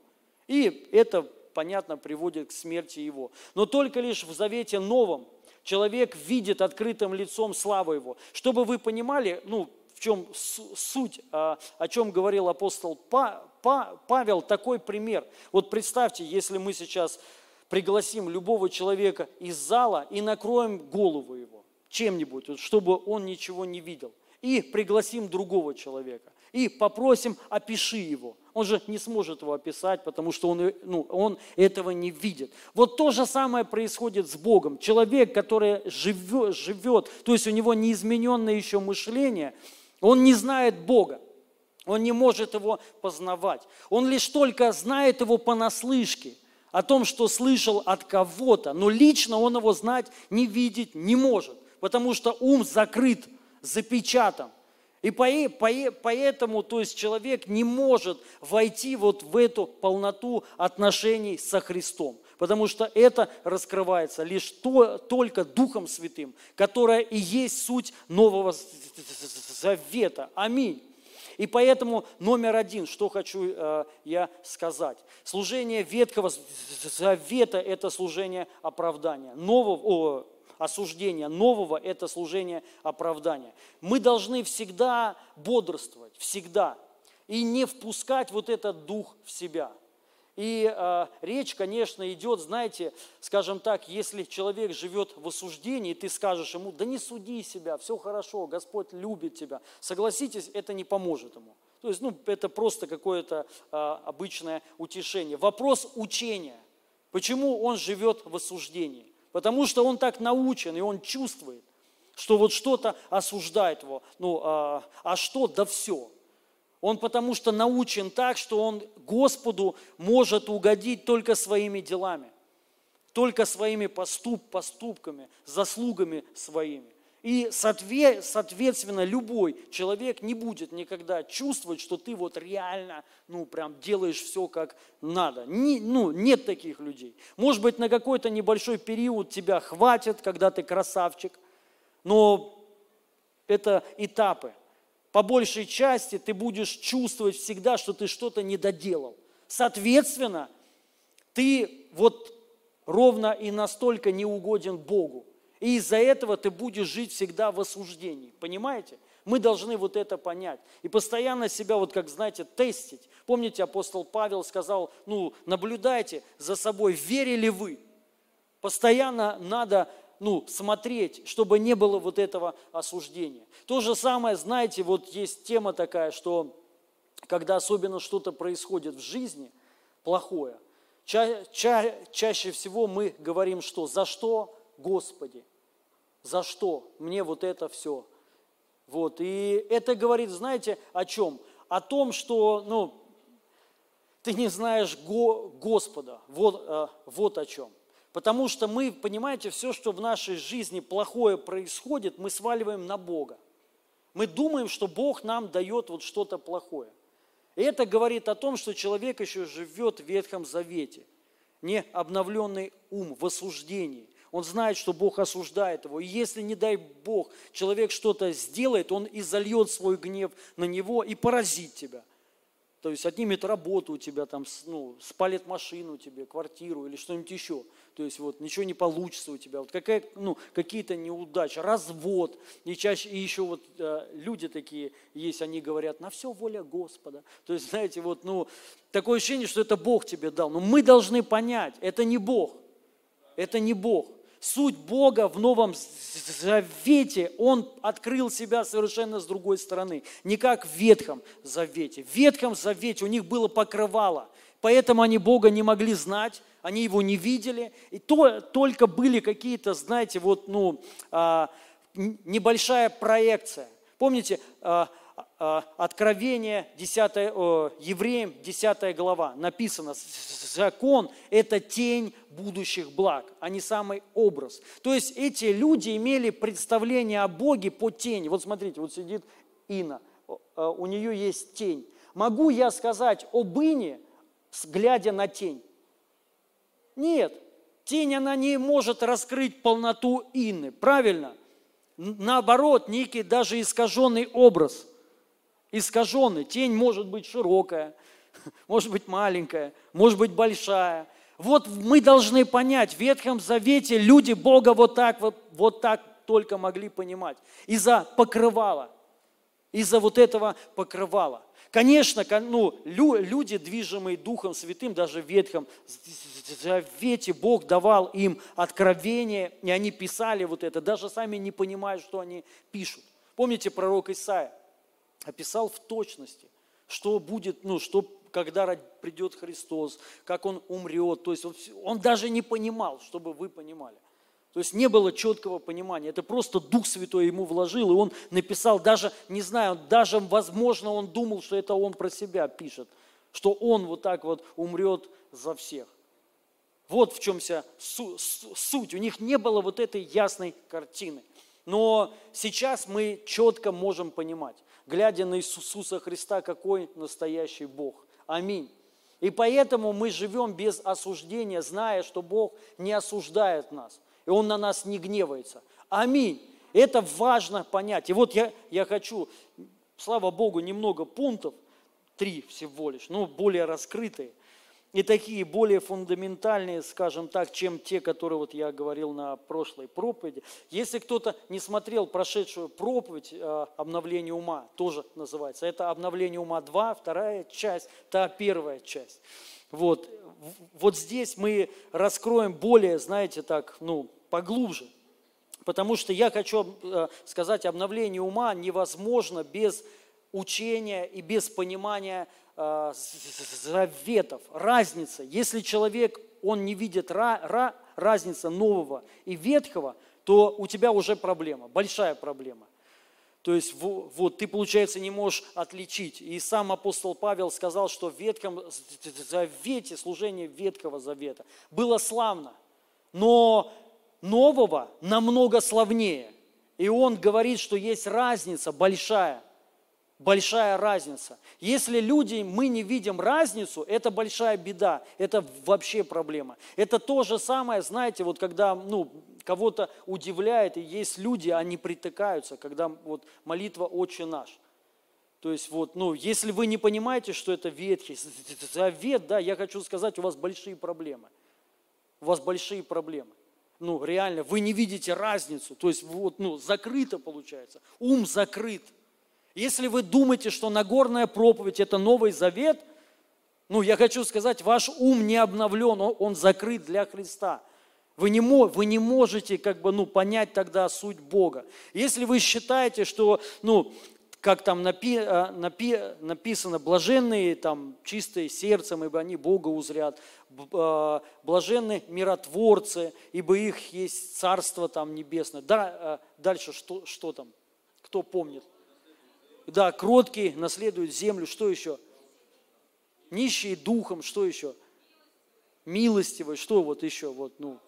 И это, понятно, приводит к смерти его. Но только лишь в Завете Новом человек видит открытым лицом славу Его. Чтобы вы понимали, ну, в чем суть, а, о чем говорил апостол Павел, такой пример. Вот представьте, если мы сейчас пригласим любого человека из зала и накроем голову его чем-нибудь, чтобы он ничего не видел, и пригласим другого человека. и попросим, опиши его. Он же не сможет его описать, потому что он, ну, он этого не видит. Вот то же самое происходит с Богом. Человек, который живет, живет, то есть у него неизмененное еще мышление, он не знает Бога. Он не может его познавать. Он лишь только знает его понаслышке, о том, что слышал от кого-то, но лично он его знать, не видеть не может, потому что ум закрыт, запечатан. И поэтому, то есть человек не может войти вот в эту полноту отношений со Христом, потому что это раскрывается лишь то, только Духом Святым, которая и есть суть Нового Завета. Аминь. И поэтому номер один, что хочу э, я сказать. Служение Ветхого Завета – это служение оправдания. Нового, о, осуждения. Нового – это служение оправдания. Мы должны всегда бодрствовать, всегда. И не впускать вот этот дух в себя – и э, речь, конечно, идет, знаете, скажем так, если человек живет в осуждении, ты скажешь ему, да не суди себя, все хорошо, Господь любит тебя. Согласитесь, это не поможет ему. То есть, ну, это просто какое-то э, обычное утешение. Вопрос учения. Почему он живет в осуждении? Потому что он так научен, и он чувствует, что вот что-то осуждает его. Ну, а, а что? Да все. Он потому что научен так, что он Господу может угодить только своими делами, только своими поступ, поступками, заслугами своими. И соответственно любой человек не будет никогда чувствовать, что ты вот реально, ну прям делаешь все как надо. Не, ну, нет таких людей. Может быть, на какой-то небольшой период тебя хватит, когда ты красавчик, но это этапы по большей части ты будешь чувствовать всегда, что ты что-то не доделал. Соответственно, ты вот ровно и настолько не угоден Богу. И из-за этого ты будешь жить всегда в осуждении. Понимаете? Мы должны вот это понять. И постоянно себя, вот как знаете, тестить. Помните, апостол Павел сказал, ну, наблюдайте за собой, верили вы. Постоянно надо ну, смотреть, чтобы не было вот этого осуждения. То же самое, знаете, вот есть тема такая, что когда особенно что-то происходит в жизни плохое, ча ча чаще всего мы говорим, что за что, Господи, за что мне вот это все. Вот, и это говорит, знаете, о чем? О том, что, ну, ты не знаешь Го Господа, вот, э, вот о чем. Потому что мы, понимаете, все, что в нашей жизни плохое происходит, мы сваливаем на Бога. Мы думаем, что Бог нам дает вот что-то плохое. И это говорит о том, что человек еще живет в Ветхом Завете, не обновленный ум в осуждении. Он знает, что Бог осуждает его. И если, не дай Бог, человек что-то сделает, он изольет свой гнев на него и поразит тебя – то есть отнимет работу у тебя, там, ну, спалит машину тебе, квартиру или что-нибудь еще. То есть вот ничего не получится у тебя. Вот какая, ну, какие-то неудачи, развод. И чаще и еще вот э, люди такие есть, они говорят, на все воля Господа. То есть, знаете, вот, ну, такое ощущение, что это Бог тебе дал. Но мы должны понять, это не Бог. Это не Бог суть Бога в Новом Завете, Он открыл себя совершенно с другой стороны, не как в Ветхом Завете. В Ветхом Завете у них было покрывало, поэтому они Бога не могли знать, они Его не видели, и то, только были какие-то, знаете, вот, ну, а, небольшая проекция. Помните, а, а, Откровение 10, Евреям 10 глава написано, закон – это тень будущих благ, а не самый образ. То есть эти люди имели представление о Боге по тени. Вот смотрите, вот сидит Ина, у нее есть тень. Могу я сказать об Ине, глядя на тень? Нет, тень, она не может раскрыть полноту Инны, правильно? Наоборот, некий даже искаженный образ – искаженный. Тень может быть широкая, может быть маленькая, может быть большая. Вот мы должны понять, в Ветхом Завете люди Бога вот так, вот, вот так только могли понимать. Из-за покрывала, из-за вот этого покрывала. Конечно, ну, люди, движимые Духом Святым, даже в Ветхом Завете Бог давал им откровение, и они писали вот это, даже сами не понимая, что они пишут. Помните пророк Исаия? описал в точности, что будет, ну, что когда придет Христос, как Он умрет. То есть он, он даже не понимал, чтобы вы понимали. То есть не было четкого понимания. Это просто Дух Святой ему вложил, и он написал, даже, не знаю, даже, возможно, он думал, что это он про себя пишет, что он вот так вот умрет за всех. Вот в чем вся суть. У них не было вот этой ясной картины. Но сейчас мы четко можем понимать, глядя на Иисуса Христа, какой настоящий Бог. Аминь. И поэтому мы живем без осуждения, зная, что Бог не осуждает нас, и Он на нас не гневается. Аминь. Это важно понять. И вот я, я хочу, слава Богу, немного пунктов, три всего лишь, но более раскрытые – и такие более фундаментальные, скажем так, чем те, которые вот я говорил на прошлой проповеди. Если кто-то не смотрел прошедшую проповедь э, «Обновление ума», тоже называется, это «Обновление ума 2», вторая часть, та первая часть. Вот, вот здесь мы раскроем более, знаете, так, ну, поглубже. Потому что я хочу э, сказать, обновление ума невозможно без учения и без понимания э, заветов, разница. Если человек, он не видит ра, ра, разницы нового и ветхого, то у тебя уже проблема, большая проблема. То есть вот ты, получается, не можешь отличить. И сам апостол Павел сказал, что в Ветхом Завете, служение Ветхого Завета было славно, но нового намного славнее. И он говорит, что есть разница большая большая разница. Если люди, мы не видим разницу, это большая беда, это вообще проблема. Это то же самое, знаете, вот когда ну, кого-то удивляет, и есть люди, они притыкаются, когда вот молитва «Отче наш». То есть вот, ну, если вы не понимаете, что это Ветхий Завет, да, я хочу сказать, у вас большие проблемы. У вас большие проблемы. Ну, реально, вы не видите разницу. То есть вот, ну, закрыто получается. Ум закрыт. Если вы думаете, что Нагорная проповедь – это Новый Завет, ну, я хочу сказать, ваш ум не обновлен, он, он закрыт для Христа. Вы не, вы не можете как бы, ну, понять тогда суть Бога. Если вы считаете, что, ну, как там напи, э, напи, написано, блаженные, там, чистые сердцем, ибо они Бога узрят, э, блаженные миротворцы, ибо их есть царство там небесное. Да, э, дальше что, что там? Кто помнит? Да, кроткие наследуют землю. Что еще? Нищие духом. Что еще? Милостивые. Что вот еще? Вот, ну,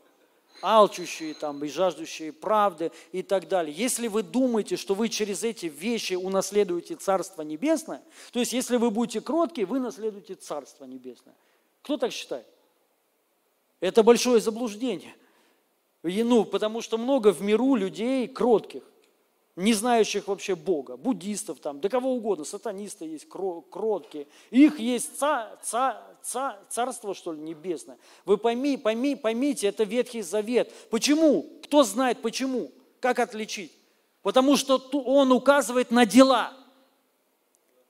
алчущие там и жаждущие правды и так далее. Если вы думаете, что вы через эти вещи унаследуете Царство Небесное, то есть если вы будете кроткие, вы наследуете Царство Небесное. Кто так считает? Это большое заблуждение. Ну, потому что много в миру людей кротких не знающих вообще Бога, буддистов там, да кого угодно, сатанисты есть, кроткие. Их есть ца, ца, ца, царство, что ли, небесное. Вы пойми, пойми, поймите, это Ветхий Завет. Почему? Кто знает почему? Как отличить? Потому что он указывает на дела.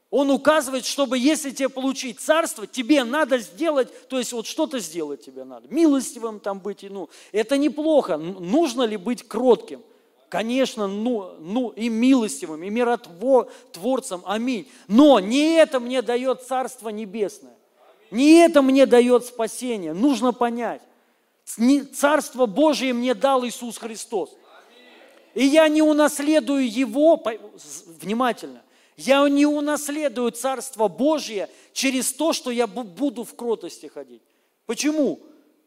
Он указывает, чтобы если тебе получить царство, тебе надо сделать, то есть вот что-то сделать тебе надо. Милостивым там быть, ну, это неплохо. Нужно ли быть кротким? Конечно, ну, ну и милостивым, и миротворцем, аминь. Но не это мне дает Царство Небесное. Не это мне дает спасение. Нужно понять. Царство Божие мне дал Иисус Христос. И я не унаследую Его, внимательно, я не унаследую Царство Божие через то, что я буду в кротости ходить. Почему?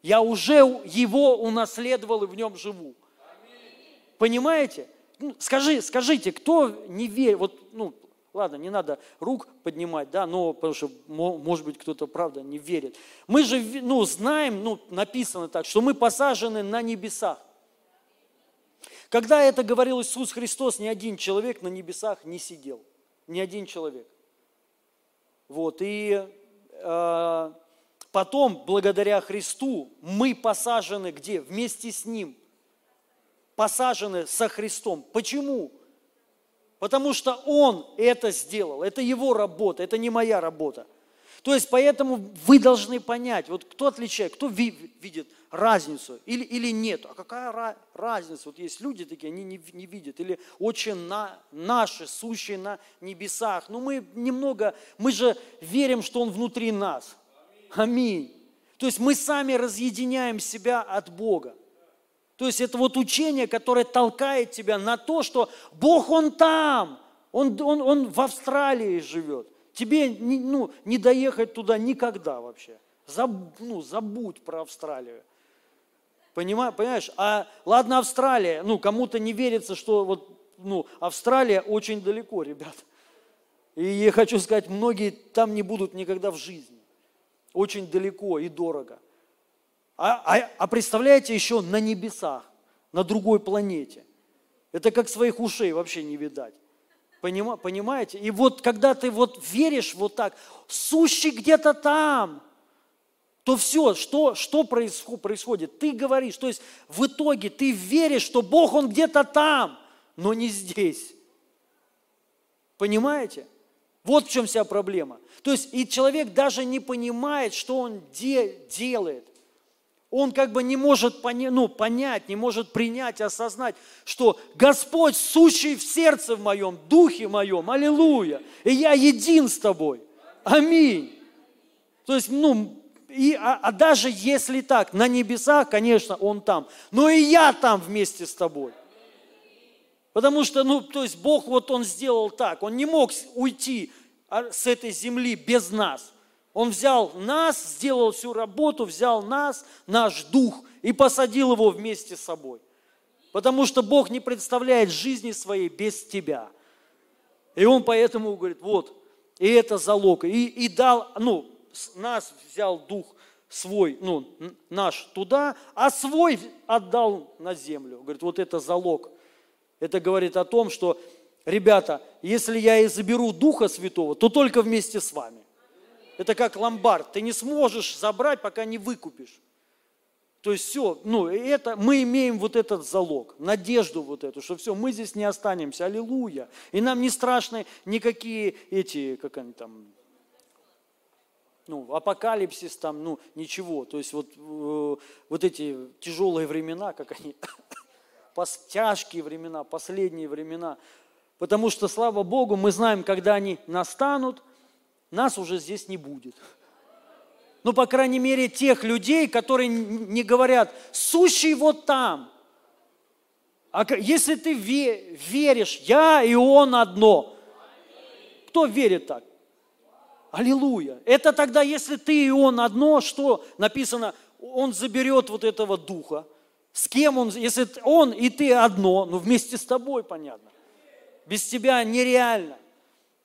Я уже Его унаследовал и в нем живу. Понимаете? Ну, скажи, скажите, кто не верит, вот, ну, ладно, не надо рук поднимать, да, но, потому что, может быть, кто-то, правда, не верит. Мы же, ну, знаем, ну, написано так, что мы посажены на небесах. Когда это говорил Иисус Христос, ни один человек на небесах не сидел. Ни один человек. Вот, и э, потом, благодаря Христу, мы посажены где? Вместе с Ним посажены со Христом. Почему? Потому что Он это сделал. Это Его работа, это не моя работа. То есть поэтому вы должны понять, вот кто отличает, кто ви, видит разницу или, или нет. А какая разница? Вот есть люди такие, они не, не видят. Или очень на, наши, сущие на небесах. Но мы немного, мы же верим, что Он внутри нас. Аминь. То есть мы сами разъединяем себя от Бога. То есть это вот учение, которое толкает тебя на то, что Бог, Он там, Он, он, он в Австралии живет. Тебе не, ну, не доехать туда никогда вообще. Заб, ну, забудь про Австралию. Понимаешь, понимаешь? А ладно, Австралия, ну, кому-то не верится, что вот, ну, Австралия очень далеко, ребят. И я хочу сказать, многие там не будут никогда в жизни. Очень далеко и дорого. А, а, а представляете, еще на небесах, на другой планете. Это как своих ушей вообще не видать. Понимаете? И вот когда ты вот веришь вот так, сущий где-то там, то все, что, что происходит? Ты говоришь, то есть в итоге ты веришь, что Бог, Он где-то там, но не здесь. Понимаете? Вот в чем вся проблема. То есть и человек даже не понимает, что он де, делает он как бы не может поня, ну, понять, не может принять, осознать, что Господь, сущий в сердце в моем, духе моем, аллилуйя, и я един с тобой. Аминь. То есть, ну, и, а, а даже если так, на небесах, конечно, Он там, но и я там вместе с тобой. Потому что, ну, то есть Бог вот Он сделал так, Он не мог уйти а, с этой земли без нас. Он взял нас, сделал всю работу, взял нас, наш дух и посадил его вместе с собой. Потому что Бог не представляет жизни своей без тебя. И Он поэтому говорит, вот, и это залог. И, и дал, ну, нас взял дух свой, ну, наш туда, а свой отдал на землю. Говорит, вот это залог. Это говорит о том, что, ребята, если я и заберу Духа Святого, то только вместе с вами. Это как ломбард. Ты не сможешь забрать, пока не выкупишь. То есть все, ну, это, мы имеем вот этот залог, надежду вот эту, что все, мы здесь не останемся, аллилуйя. И нам не страшны никакие эти, как они там, ну, апокалипсис там, ну, ничего. То есть вот, э, вот эти тяжелые времена, как они, тяжкие времена, последние времена. Потому что, слава Богу, мы знаем, когда они настанут – нас уже здесь не будет. Ну, по крайней мере, тех людей, которые не говорят, сущий вот там. А если ты веришь, я и он одно, кто верит так? Аллилуйя. Это тогда, если ты и он одно, что написано, он заберет вот этого духа. С кем он, если он и ты одно, ну вместе с тобой, понятно. Без тебя нереально,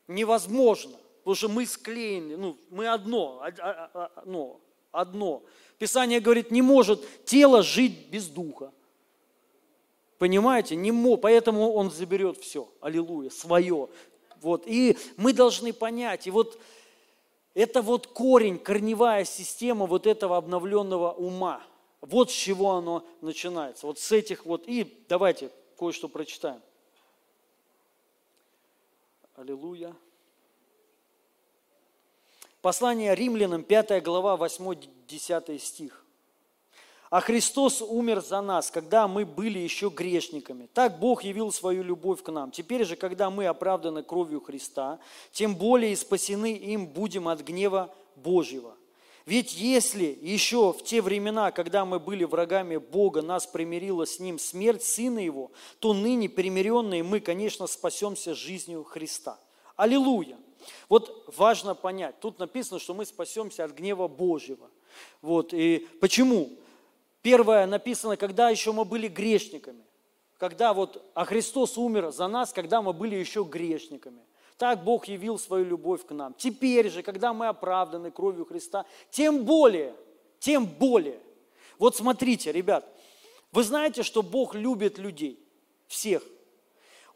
невозможно. Потому что мы склеены, ну, мы одно, ну, одно. Писание говорит, не может тело жить без духа. Понимаете? Не мо, поэтому он заберет все, аллилуйя, свое. Вот. И мы должны понять, и вот это вот корень, корневая система вот этого обновленного ума. Вот с чего оно начинается. Вот с этих вот. И давайте кое-что прочитаем. Аллилуйя. Послание римлянам, 5 глава, 8-10 стих. А Христос умер за нас, когда мы были еще грешниками. Так Бог явил свою любовь к нам. Теперь же, когда мы оправданы кровью Христа, тем более и спасены им будем от гнева Божьего. Ведь если еще в те времена, когда мы были врагами Бога, нас примирила с Ним смерть Сына Его, то ныне примиренные мы, конечно, спасемся жизнью Христа. Аллилуйя! Вот важно понять, тут написано, что мы спасемся от гнева Божьего. Вот, и почему? Первое написано, когда еще мы были грешниками. Когда вот, а Христос умер за нас, когда мы были еще грешниками. Так Бог явил свою любовь к нам. Теперь же, когда мы оправданы кровью Христа, тем более, тем более. Вот смотрите, ребят, вы знаете, что Бог любит людей, всех.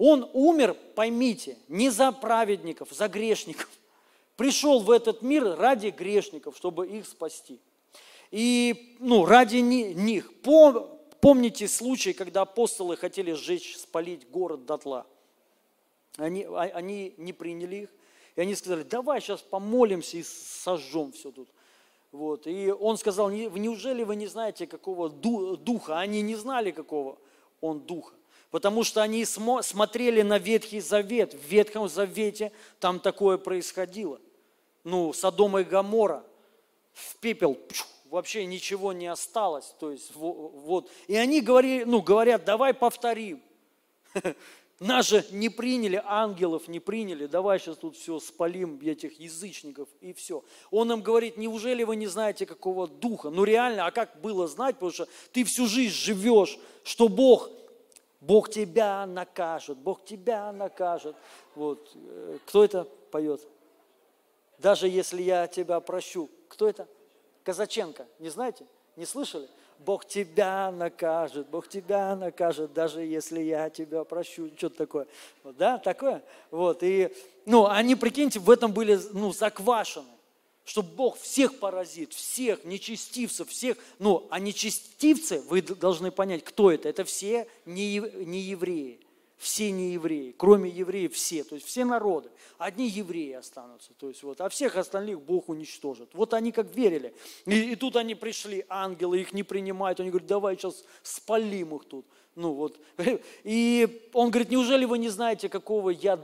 Он умер, поймите, не за праведников, за грешников. Пришел в этот мир ради грешников, чтобы их спасти. И ну, ради них. Помните случай, когда апостолы хотели сжечь, спалить город дотла. Они, а, они не приняли их. И они сказали, давай сейчас помолимся и сожжем все тут. Вот. И он сказал, неужели вы не знаете, какого духа? Они не знали, какого он духа. Потому что они смотрели на Ветхий Завет. В Ветхом Завете там такое происходило. Ну, Содома и Гамора в пепел вообще ничего не осталось. То есть, вот. И они говорили, ну, говорят, давай повторим. Нас же не приняли, ангелов не приняли, давай сейчас тут все спалим, этих язычников, и все. Он им говорит, неужели вы не знаете, какого духа? Ну реально, а как было знать, потому что ты всю жизнь живешь, что Бог, Бог тебя накажет, Бог тебя накажет. Вот. Э, кто это поет? Даже если я тебя прощу. Кто это? Казаченко. Не знаете? Не слышали? Бог тебя накажет, Бог тебя накажет, даже если я тебя прощу, что-то такое. Вот, да, такое. Вот, и, ну, они, прикиньте, в этом были, ну, заквашены, что Бог всех поразит, всех, нечестивцев, всех, ну, а нечестивцы, вы должны понять, кто это, это все не, не евреи все не евреи, кроме евреев все, то есть все народы. Одни евреи останутся, то есть вот, а всех остальных Бог уничтожит. Вот они как верили. И, и тут они пришли, ангелы их не принимают, они говорят, давай сейчас спалим их тут. Ну вот. И он говорит, неужели вы не знаете, какого я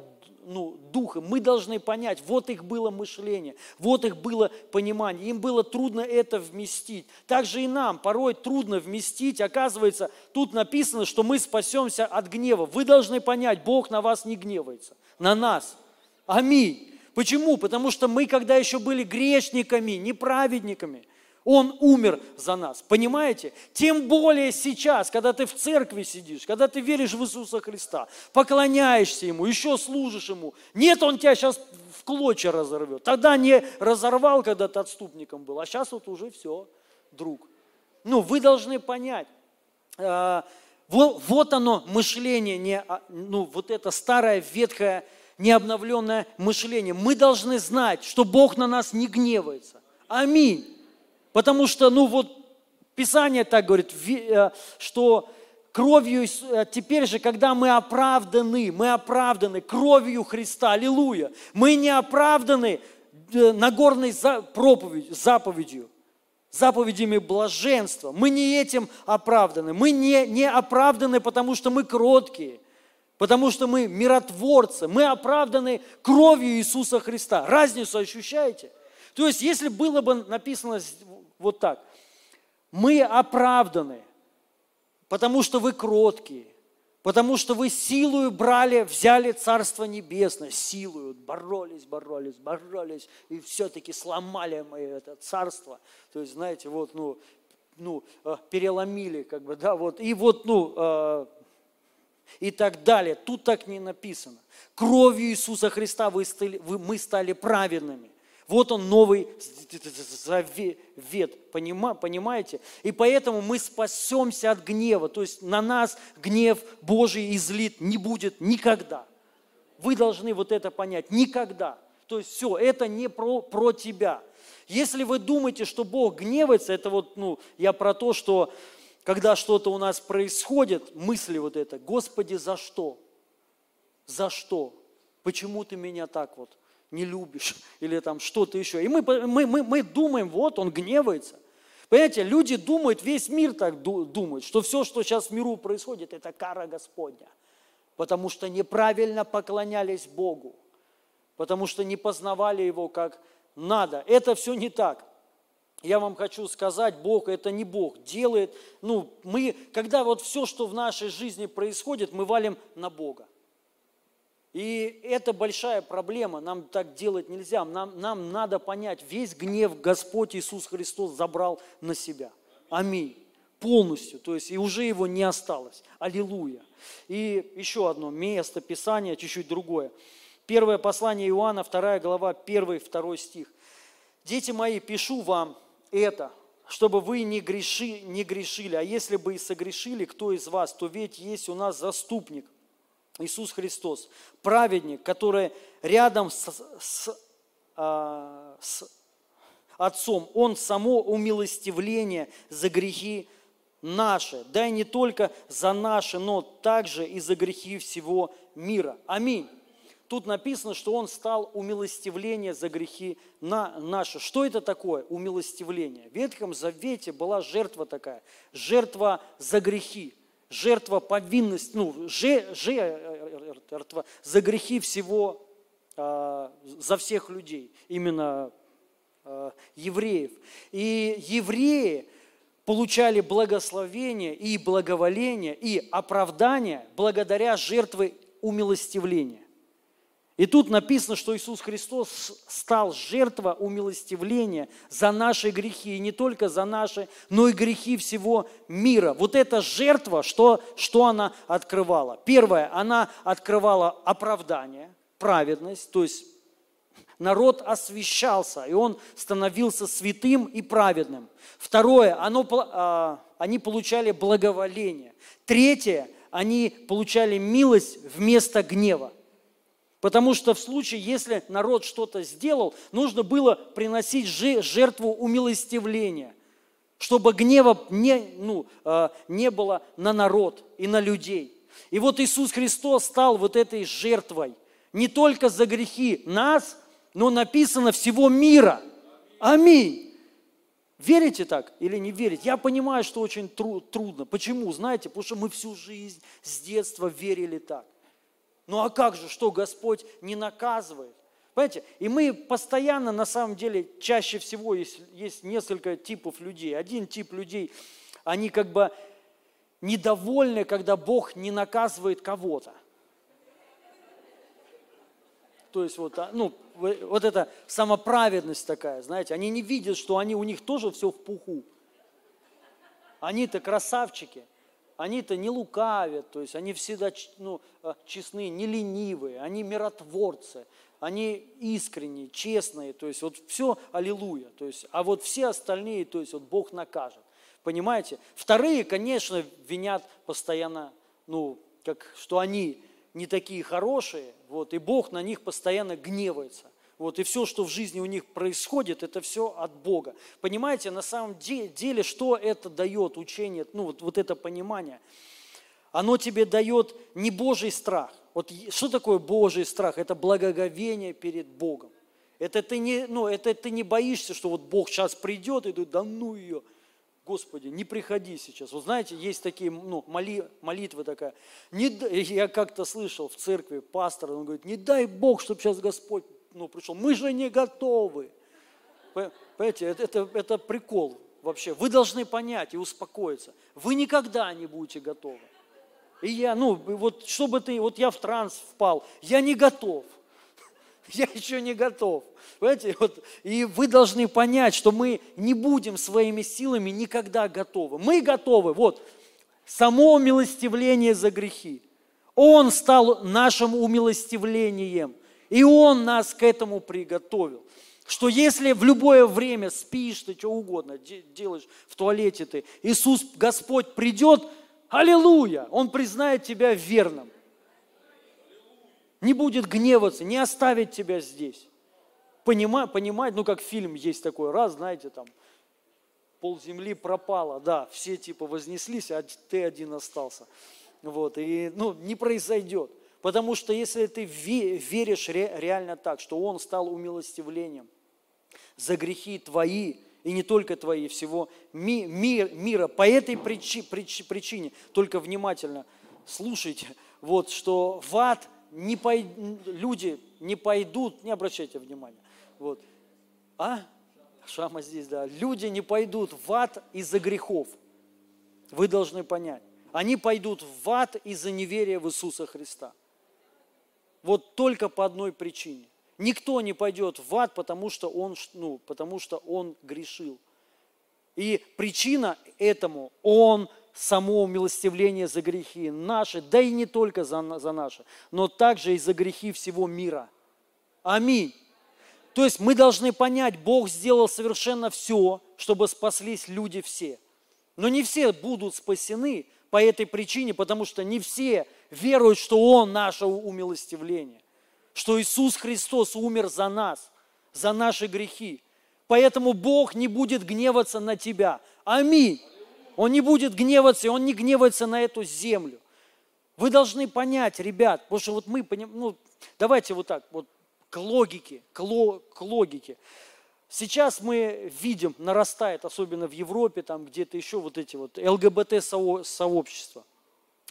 ну, духа. Мы должны понять, вот их было мышление, вот их было понимание. Им было трудно это вместить. Также и нам порой трудно вместить. Оказывается, тут написано, что мы спасемся от гнева. Вы должны понять, Бог на вас не гневается, на нас. Аминь. Почему? Потому что мы, когда еще были грешниками, неправедниками – он умер за нас. Понимаете? Тем более сейчас, когда ты в церкви сидишь, когда ты веришь в Иисуса Христа, поклоняешься Ему, еще служишь Ему. Нет, Он тебя сейчас в клочья разорвет. Тогда не разорвал, когда ты отступником был, а сейчас вот уже все, друг. Ну, вы должны понять, э, вот, оно мышление, не, а, ну, вот это старое, ветхое, необновленное мышление. Мы должны знать, что Бог на нас не гневается. Аминь. Потому что, ну вот, Писание так говорит, э, что кровью, э, теперь же, когда мы оправданы, мы оправданы кровью Христа, аллилуйя, мы не оправданы э, Нагорной проповедью, заповедью, заповедями блаженства. Мы не этим оправданы. Мы не, не оправданы, потому что мы кроткие, потому что мы миротворцы. Мы оправданы кровью Иисуса Христа. Разницу ощущаете? То есть, если было бы написано вот так. Мы оправданы, потому что вы кроткие, потому что вы силою брали, взяли Царство Небесное, силою, боролись, боролись, боролись, и все-таки сломали мы это царство. То есть, знаете, вот, ну, ну, э, переломили, как бы, да, вот, и вот, ну, э, и так далее. Тут так не написано. Кровью Иисуса Христа вы стали, вы, мы стали праведными. Вот он новый завет, понимаете? И поэтому мы спасемся от гнева. То есть на нас гнев Божий излит не будет никогда. Вы должны вот это понять. Никогда. То есть все, это не про, про тебя. Если вы думаете, что Бог гневается, это вот, ну, я про то, что когда что-то у нас происходит, мысли вот это, Господи, за что? За что? Почему ты меня так вот? Не любишь, или там что-то еще. И мы, мы, мы, мы думаем, вот он гневается. Понимаете, люди думают, весь мир так думает, что все, что сейчас в миру происходит, это кара Господня. Потому что неправильно поклонялись Богу, потому что не познавали Его как надо. Это все не так. Я вам хочу сказать, Бог это не Бог. Делает, ну, мы, когда вот все, что в нашей жизни происходит, мы валим на Бога. И это большая проблема, нам так делать нельзя. Нам, нам надо понять, весь гнев Господь Иисус Христос забрал на себя. Аминь. Полностью, то есть и уже его не осталось. Аллилуйя. И еще одно место Писания, чуть-чуть другое. Первое послание Иоанна, 2 глава, 1 2 стих. «Дети мои, пишу вам это, чтобы вы не, греши, не грешили, а если бы и согрешили, кто из вас, то ведь есть у нас заступник, Иисус Христос, праведник, который рядом с, с, а, с Отцом, Он само умилостивление за грехи наши, да и не только за наши, но также и за грехи всего мира. Аминь. тут написано, что Он стал умилостивление за грехи на наши. Что это такое умилостивление? В Ветхом Завете была жертва такая, жертва за грехи, жертва повинности, ну, жертва за грехи всего, а, за всех людей, именно а, евреев. И евреи получали благословение и благоволение и оправдание благодаря жертве умилостивления. И тут написано, что Иисус Христос стал жертва умилостивления за наши грехи, и не только за наши, но и грехи всего мира. Вот эта жертва, что, что она открывала? Первое, она открывала оправдание, праведность, то есть народ освящался, и он становился святым и праведным. Второе, оно, а, они получали благоволение. Третье, они получали милость вместо гнева. Потому что в случае, если народ что-то сделал, нужно было приносить жертву умилостивления, чтобы гнева не, ну, а, не было на народ и на людей. И вот Иисус Христос стал вот этой жертвой не только за грехи нас, но написано всего мира. Аминь. Верите так или не верите? Я понимаю, что очень тру- трудно. Почему? Знаете, потому что мы всю жизнь с детства верили так. Ну а как же, что Господь не наказывает? Понимаете? И мы постоянно, на самом деле, чаще всего есть, есть несколько типов людей. Один тип людей, они как бы недовольны, когда Бог не наказывает кого-то. То есть вот, а, ну, вот эта самоправедность такая, знаете, они не видят, что они, у них тоже все в пуху. Они-то красавчики, они-то не лукавят, то есть они всегда ну, а, честные, не ленивые, они миротворцы, они искренние, честные, то есть вот все аллилуйя, то есть, а вот все остальные, то есть вот Бог накажет, понимаете? Вторые, конечно, винят постоянно, ну, как, что они не такие хорошие, вот, и Бог на них постоянно гневается. Вот, и все, что в жизни у них происходит, это все от Бога. Понимаете, на самом деле, что это дает учение, ну вот, вот это понимание? Оно тебе дает не Божий страх. Вот что такое Божий страх? Это благоговение перед Богом. Это ты не, ну, это ты не боишься, что вот Бог сейчас придет и говорит, да ну ее, Господи, не приходи сейчас. Вы знаете, есть такие ну, моли, молитвы такая. Не, я как-то слышал в церкви пастора, он говорит, не дай Бог, чтобы сейчас Господь ну, пришел. Мы же не готовы. Понимаете, это, это, это прикол вообще. Вы должны понять и успокоиться. Вы никогда не будете готовы. И я, ну, вот чтобы ты, вот я в транс впал, я не готов. Я еще не готов. Понимаете, вот, и вы должны понять, что мы не будем своими силами никогда готовы. Мы готовы, вот, само умилостивление за грехи. Он стал нашим умилостивлением, и Он нас к этому приготовил. Что если в любое время спишь, ты что угодно делаешь, в туалете ты, Иисус, Господь придет, аллилуйя, Он признает тебя верным не будет гневаться, не оставит тебя здесь. Понимать, понимать, ну как фильм есть такой, раз, знаете, там, пол земли пропало, да, все типа вознеслись, а ты один остался. Вот, и, ну, не произойдет. Потому что если ты веришь реально так, что Он стал умилостивлением за грехи твои, и не только твои, всего ми, мир, мира, по этой причи, причи, причине, только внимательно слушайте, вот, что в ад – не пой... люди не пойдут, не обращайте внимания. Вот. А? Шама здесь, да. Люди не пойдут в ад из-за грехов. Вы должны понять. Они пойдут в ад из-за неверия в Иисуса Христа. Вот только по одной причине. Никто не пойдет в ад, потому что он, ну, потому что он грешил. И причина этому, он само умилостивление за грехи наши, да и не только за, за наши, но также и за грехи всего мира. Аминь. То есть мы должны понять, Бог сделал совершенно все, чтобы спаслись люди все. Но не все будут спасены по этой причине, потому что не все веруют, что Он наше умилостивление, что Иисус Христос умер за нас, за наши грехи. Поэтому Бог не будет гневаться на тебя. Аминь. Он не будет гневаться, он не гневается на эту землю. Вы должны понять, ребят, потому что вот мы понимаем, ну, давайте вот так, вот к логике, к, ло, к логике. Сейчас мы видим, нарастает, особенно в Европе, там где-то еще вот эти вот ЛГБТ-сообщества.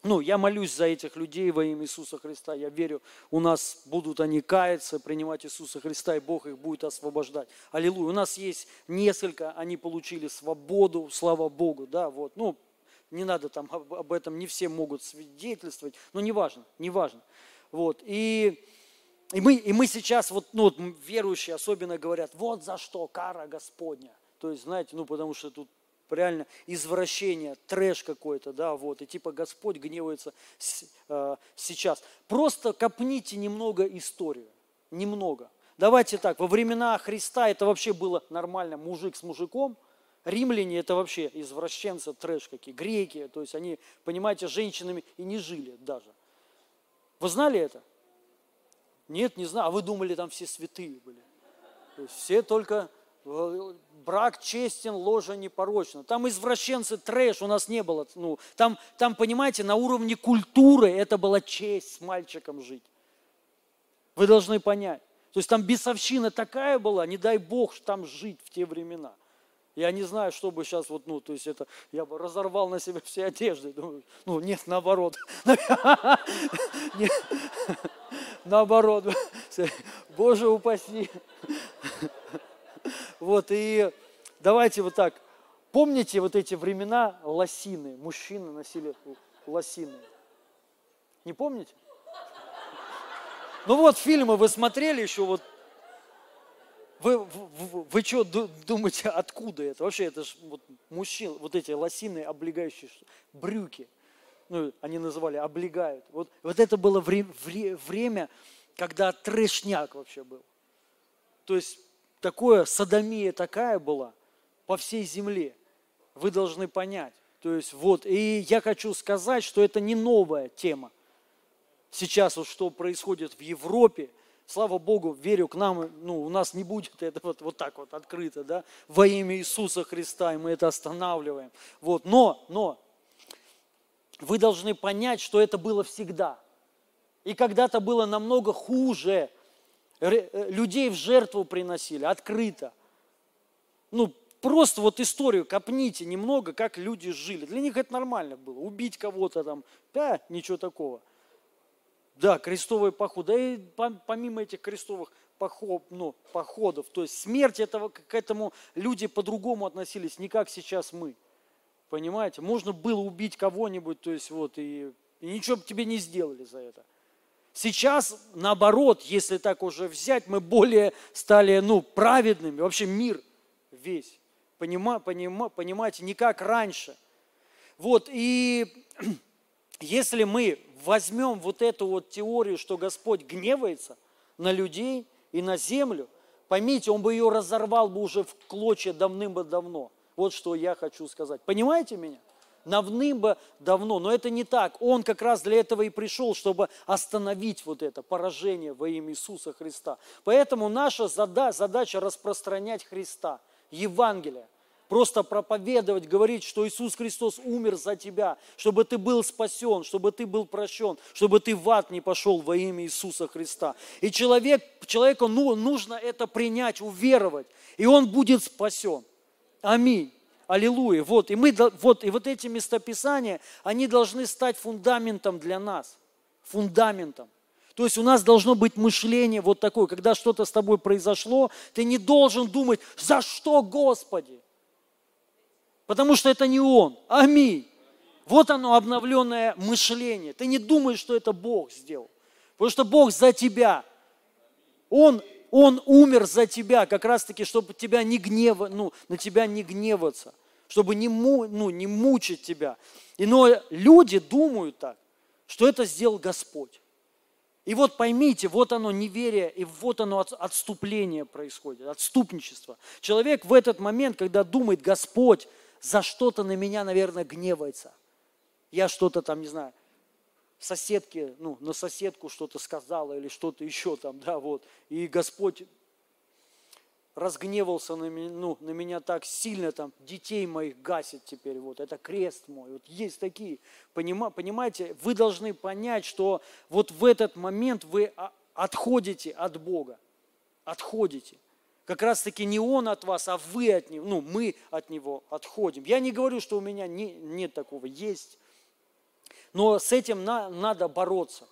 Ну, я молюсь за этих людей во имя Иисуса Христа. Я верю, у нас будут они каяться, принимать Иисуса Христа, и Бог их будет освобождать. Аллилуйя. У нас есть несколько, они получили свободу, слава Богу, да, вот. Ну, не надо там об, об этом, не все могут свидетельствовать, но неважно, неважно. Вот, и, и, мы, и мы сейчас, вот, ну, вот верующие особенно говорят, вот за что кара Господня. То есть, знаете, ну, потому что тут реально извращение, трэш какой-то, да, вот, и типа Господь гневается э, сейчас. Просто копните немного историю, немного. Давайте так, во времена Христа это вообще было нормально, мужик с мужиком, римляне это вообще извращенцы, трэш какие, греки, то есть они, понимаете, женщинами и не жили даже. Вы знали это? Нет, не знаю. А вы думали, там все святые были? То есть все только брак честен, ложа непорочна. Там извращенцы, трэш у нас не было. Ну, там, там, понимаете, на уровне культуры это была честь с мальчиком жить. Вы должны понять. То есть там бесовщина такая была, не дай Бог там жить в те времена. Я не знаю, что бы сейчас вот, ну, то есть это, я бы разорвал на себе все одежды. Думаю, ну, нет, наоборот. Наоборот. Боже упаси. Вот, и давайте вот так. Помните вот эти времена лосины? Мужчины носили лосины. Не помните? Ну вот фильмы вы смотрели еще, вот вы, вы, вы что думаете, откуда это? Вообще это же вот мужчин, вот эти лосины, облегающие брюки, ну, они называли облегают. Вот, вот это было вре, вре, время, когда трешняк вообще был. То есть такое, садомия такая была по всей земле. Вы должны понять. То есть вот, и я хочу сказать, что это не новая тема. Сейчас вот что происходит в Европе, слава Богу, верю к нам, ну, у нас не будет это вот, вот так вот открыто, да, во имя Иисуса Христа, и мы это останавливаем. Вот, но, но, вы должны понять, что это было всегда. И когда-то было намного хуже. Э, людей в жертву приносили, открыто. Ну, просто вот историю копните немного, как люди жили. Для них это нормально было. Убить кого-то там, да, ничего такого. Да, крестовые походы. Да и помимо этих крестовых поход, ну, походов, то есть смерть этого, к этому люди по-другому относились, не как сейчас мы. Понимаете? Можно было убить кого-нибудь, то есть вот, и, и ничего бы тебе не сделали за это. Сейчас, наоборот, если так уже взять, мы более стали, ну, праведными, вообще мир весь. Понима, понима, понимаете, не как раньше. Вот, и если мы возьмем вот эту вот теорию, что Господь гневается на людей и на землю, поймите, Он бы ее разорвал бы уже в клочья давным-давно. Вот что я хочу сказать. Понимаете меня? Давным бы давно, но это не так. Он как раз для этого и пришел, чтобы остановить вот это поражение во имя Иисуса Христа. Поэтому наша задача распространять Христа, Евангелие просто проповедовать, говорить, что Иисус Христос умер за тебя, чтобы ты был спасен, чтобы ты был прощен, чтобы ты в ад не пошел во имя Иисуса Христа. И человек, человеку ну, нужно это принять, уверовать, и он будет спасен. Аминь. Аллилуйя. Вот, и, мы, вот, и вот эти местописания, они должны стать фундаментом для нас. Фундаментом. То есть у нас должно быть мышление вот такое, когда что-то с тобой произошло, ты не должен думать, за что, Господи? Потому что это не Он. Аминь. Вот оно, обновленное мышление. Ты не думаешь, что это Бог сделал. Потому что Бог за тебя. Он, он умер за тебя, как раз-таки, чтобы тебя не гнева, ну, на тебя не гневаться, чтобы не, му, ну, не мучить тебя. И, но люди думают так, что это сделал Господь. И вот поймите, вот оно неверие, и вот оно отступление происходит, отступничество. Человек в этот момент, когда думает, Господь за что-то на меня, наверное, гневается. Я что-то там, не знаю, соседке, ну, на соседку что-то сказала или что-то еще там, да, вот. И Господь, разгневался на меня, ну, на меня так сильно, там, детей моих гасит теперь, вот, это крест мой. Вот есть такие, понима, понимаете, вы должны понять, что вот в этот момент вы отходите от Бога, отходите. Как раз таки не Он от вас, а вы от Него, ну, мы от Него отходим. Я не говорю, что у меня не, нет такого, есть. Но с этим на, надо бороться,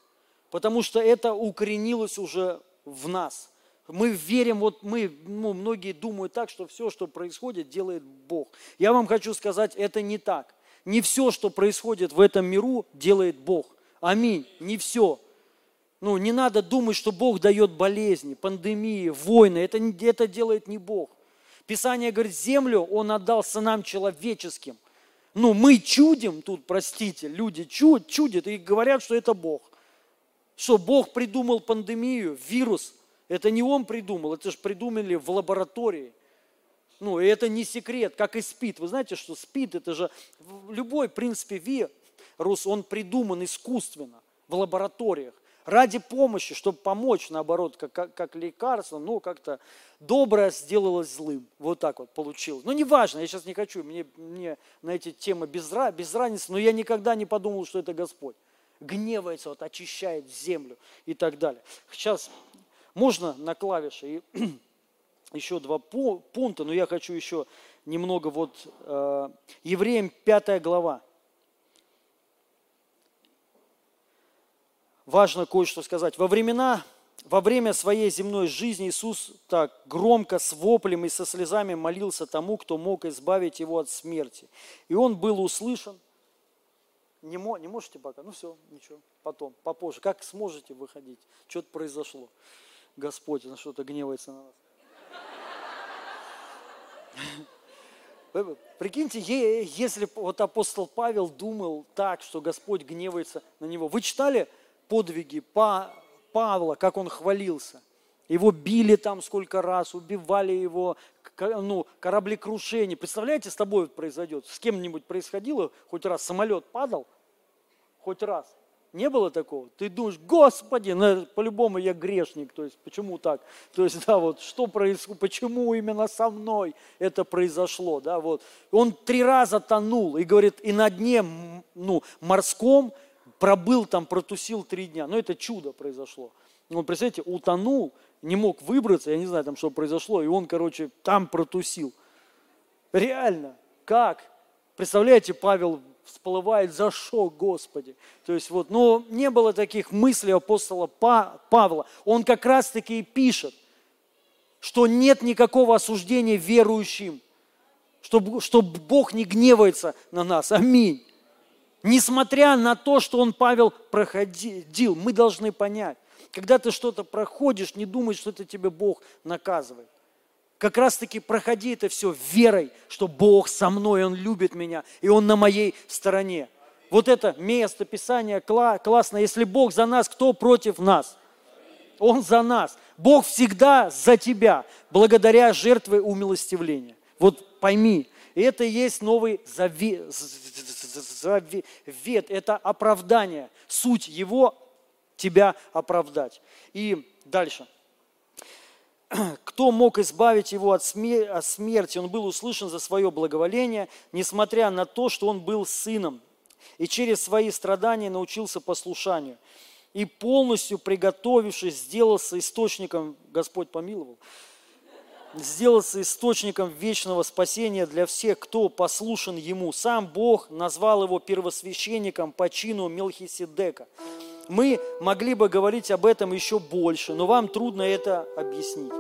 потому что это укоренилось уже в нас – мы верим, вот мы, ну, многие думают так, что все, что происходит, делает Бог. Я вам хочу сказать, это не так. Не все, что происходит в этом миру, делает Бог. Аминь. Не все. Ну, не надо думать, что Бог дает болезни, пандемии, войны. Это, это делает не Бог. Писание говорит, землю Он отдал сынам человеческим. Ну, мы чудим тут, простите, люди чуд, чудят и говорят, что это Бог. Что Бог придумал пандемию, вирус – это не он придумал, это же придумали в лаборатории. Ну, и это не секрет, как и СПИД. Вы знаете, что СПИД, это же любой, в принципе, вирус, он придуман искусственно в лабораториях ради помощи, чтобы помочь, наоборот, как, как, как лекарство, но как-то доброе сделалось злым. Вот так вот получилось. Ну, неважно, я сейчас не хочу, мне, мне на эти темы без, без разницы, но я никогда не подумал, что это Господь. Гневается, вот, очищает землю и так далее. Сейчас можно на клавиши и еще два пункта, но я хочу еще немного вот э, Евреям 5 глава. Важно кое-что сказать. Во времена, во время своей земной жизни Иисус так громко с воплем и со слезами молился тому, кто мог избавить его от смерти. И он был услышан. Не, мо, не можете пока? Ну все, ничего, потом, попозже. Как сможете выходить? Что-то произошло. Господь на что-то гневается на нас. Прикиньте, если вот апостол Павел думал так, что Господь гневается на него. Вы читали подвиги Павла, как он хвалился? Его били там сколько раз, убивали его, ну, кораблекрушение. Представляете, с тобой произойдет? С кем-нибудь происходило хоть раз? Самолет падал? Хоть раз? Не было такого? Ты думаешь, Господи, ну, по-любому я грешник, то есть почему так? То есть, да, вот что происходит, почему именно со мной это произошло, да, вот. Он три раза тонул и говорит, и на дне, ну, морском пробыл там, протусил три дня. Ну, это чудо произошло. Он, представляете, утонул, не мог выбраться, я не знаю там, что произошло, и он, короче, там протусил. Реально, как? Представляете, Павел всплывает, за что, Господи? То есть вот, но не было таких мыслей апостола Павла. Он как раз-таки и пишет, что нет никакого осуждения верующим, что, что Бог не гневается на нас. Аминь. Несмотря на то, что он, Павел, проходил, мы должны понять, когда ты что-то проходишь, не думай, что это тебе Бог наказывает как раз-таки проходи это все верой, что Бог со мной, Он любит меня, и Он на моей стороне. Вот это место Писания классно. Если Бог за нас, кто против нас? Он за нас. Бог всегда за тебя, благодаря жертве умилостивления. Вот пойми, это и есть новый завет, это оправдание. Суть его тебя оправдать. И дальше кто мог избавить его от смерти? Он был услышан за свое благоволение, несмотря на то, что он был сыном, и через свои страдания научился послушанию. И полностью приготовившись, сделался источником, Господь помиловал, сделался источником вечного спасения для всех, кто послушен Ему. Сам Бог назвал его первосвященником по чину Мелхиседека. Мы могли бы говорить об этом еще больше, но вам трудно это объяснить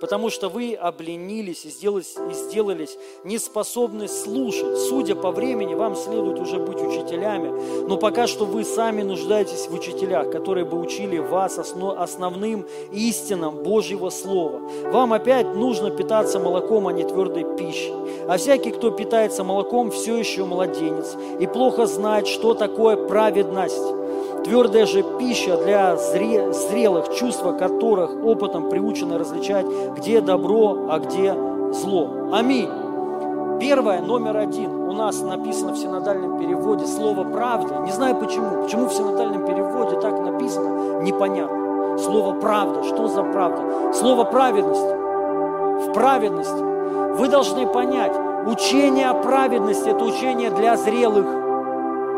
потому что вы обленились и сделались, и сделались неспособны слушать. Судя по времени, вам следует уже быть учителями, но пока что вы сами нуждаетесь в учителях, которые бы учили вас основ, основным истинам Божьего Слова. Вам опять нужно питаться молоком, а не твердой пищей. А всякий, кто питается молоком, все еще младенец и плохо знает, что такое праведность Твердая же пища для зре, зрелых, чувства которых опытом приучены различать, где добро, а где зло. Аминь. Первое, номер один, у нас написано в синодальном переводе слово «правда». Не знаю почему. Почему в синодальном переводе так написано, непонятно. Слово «правда». Что за правда? Слово «праведность». в праведности. Вы должны понять, учение о праведности – это учение для зрелых.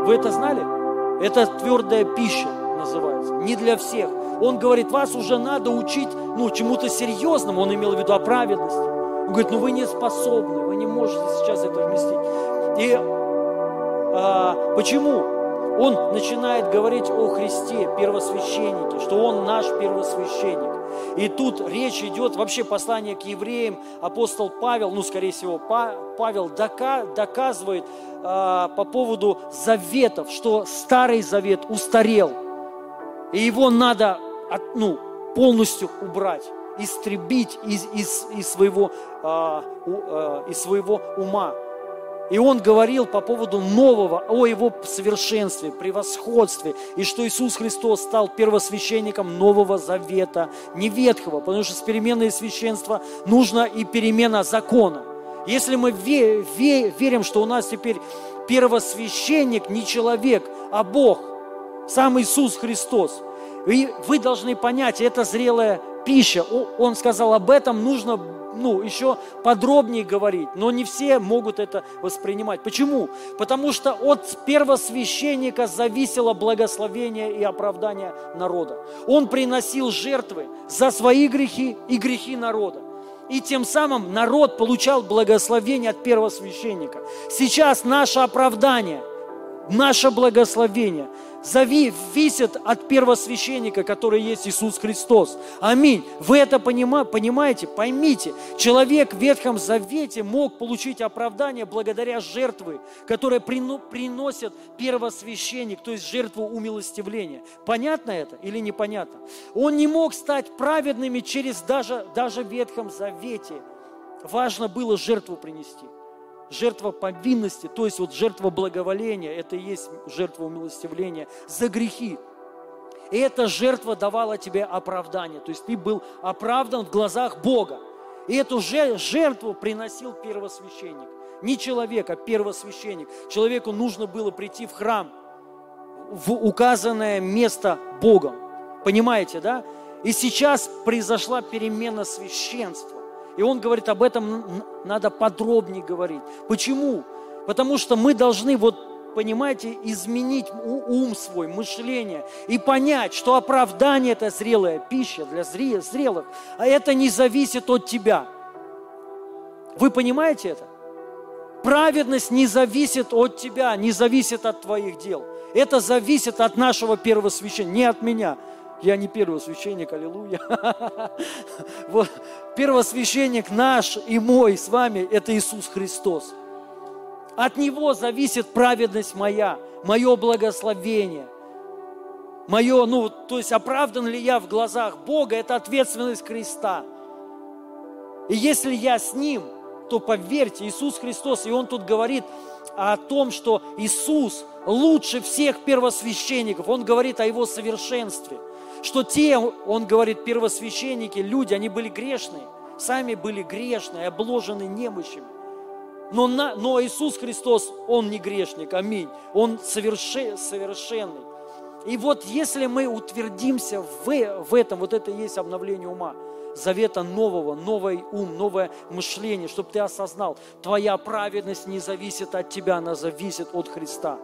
Вы это знали? Это твердая пища называется, не для всех. Он говорит, вас уже надо учить ну, чему-то серьезному, он имел в виду о праведности. Он говорит, ну вы не способны, вы не можете сейчас это вместить. И а, почему? он начинает говорить о Христе, первосвященнике, что он наш первосвященник. И тут речь идет, вообще послание к евреям, апостол Павел, ну, скорее всего, Павел доказывает э, по поводу заветов, что Старый Завет устарел, и его надо ну, полностью убрать, истребить из, из, из, своего, э, э, из своего ума. И он говорил по поводу нового, о его совершенстве, превосходстве, и что Иисус Христос стал первосвященником Нового Завета, не ветхого, потому что с переменой священства нужно и перемена закона. Если мы верим, что у нас теперь первосвященник не человек, а Бог, сам Иисус Христос, и вы должны понять, это зрелая пища. Он сказал, об этом нужно ну, еще подробнее говорить, но не все могут это воспринимать. Почему? Потому что от первосвященника зависело благословение и оправдание народа. Он приносил жертвы за свои грехи и грехи народа. И тем самым народ получал благословение от первосвященника. Сейчас наше оправдание, наше благословение – зависит от первосвященника, который есть Иисус Христос. Аминь. Вы это понимаете? Поймите, человек в Ветхом Завете мог получить оправдание благодаря жертвы, которые приносят первосвященник, то есть жертву умилостивления. Понятно это или непонятно? Он не мог стать праведными через даже, даже в Ветхом Завете. Важно было жертву принести жертва повинности, то есть вот жертва благоволения, это и есть жертва умилостивления за грехи. И эта жертва давала тебе оправдание, то есть ты был оправдан в глазах Бога. И эту жертву приносил первосвященник. Не человек, а первосвященник. Человеку нужно было прийти в храм, в указанное место Богом. Понимаете, да? И сейчас произошла перемена священства. И он говорит, об этом надо подробнее говорить. Почему? Потому что мы должны, вот, понимаете, изменить ум свой, мышление и понять, что оправдание – это зрелая пища для зрелых, а это не зависит от тебя. Вы понимаете это? Праведность не зависит от тебя, не зависит от твоих дел. Это зависит от нашего первосвященника, не от меня – я не первосвященник, аллилуйя. Вот, первосвященник наш и мой с вами – это Иисус Христос. От Него зависит праведность моя, мое благословение. Мое, ну, то есть оправдан ли я в глазах Бога, это ответственность Христа. И если я с Ним, то поверьте, Иисус Христос, и Он тут говорит о том, что Иисус лучше всех первосвященников. Он говорит о Его совершенстве что те, он говорит, первосвященники, люди, они были грешные, сами были грешные, обложены немощами. Но, на, но Иисус Христос, Он не грешник, аминь. Он совершен, совершенный. И вот если мы утвердимся в, в этом, вот это и есть обновление ума, завета нового, новый ум, новое мышление, чтобы ты осознал, твоя праведность не зависит от тебя, она зависит от Христа.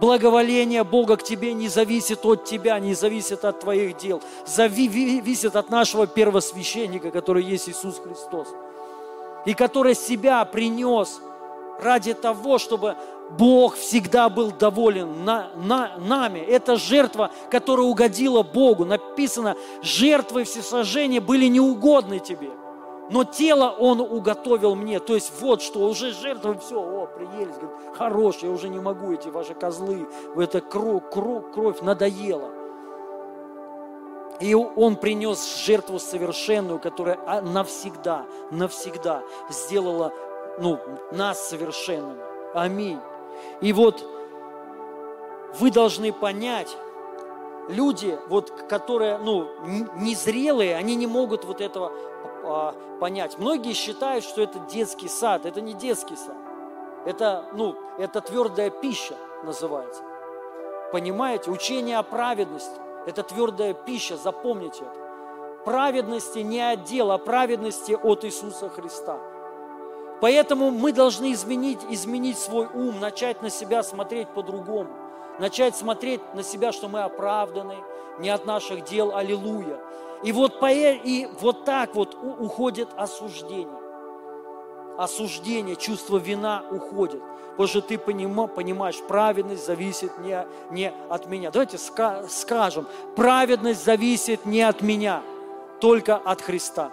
Благоволение Бога к тебе не зависит от тебя, не зависит от твоих дел, зависит от нашего первосвященника, который есть Иисус Христос, и который себя принес ради того, чтобы Бог всегда был доволен на, на, нами. Это жертва, которая угодила Богу. Написано, жертвы всесожжения были неугодны тебе – но тело Он уготовил мне. То есть вот что, уже жертвы, все, о, приелись, говорит, хорош, я уже не могу, эти ваши козлы, эта кровь, кровь, кровь надоела. И Он принес жертву совершенную, которая навсегда, навсегда сделала ну, нас совершенными. Аминь. И вот вы должны понять, люди, вот, которые ну, незрелые, они не могут вот этого а, понять. Многие считают, что это детский сад. Это не детский сад. Это, ну, это твердая пища называется. Понимаете? Учение о праведности – это твердая пища, запомните это. праведности не от дел, а праведности от Иисуса Христа. Поэтому мы должны изменить, изменить свой ум, начать на себя смотреть по-другому. Начать смотреть на себя, что мы оправданы, не от наших дел, аллилуйя. И вот, по, и вот так вот уходит осуждение. Осуждение, чувство вина уходит. Потому что ты понимаешь, праведность зависит не, не от меня. Давайте скажем, праведность зависит не от меня, только от Христа.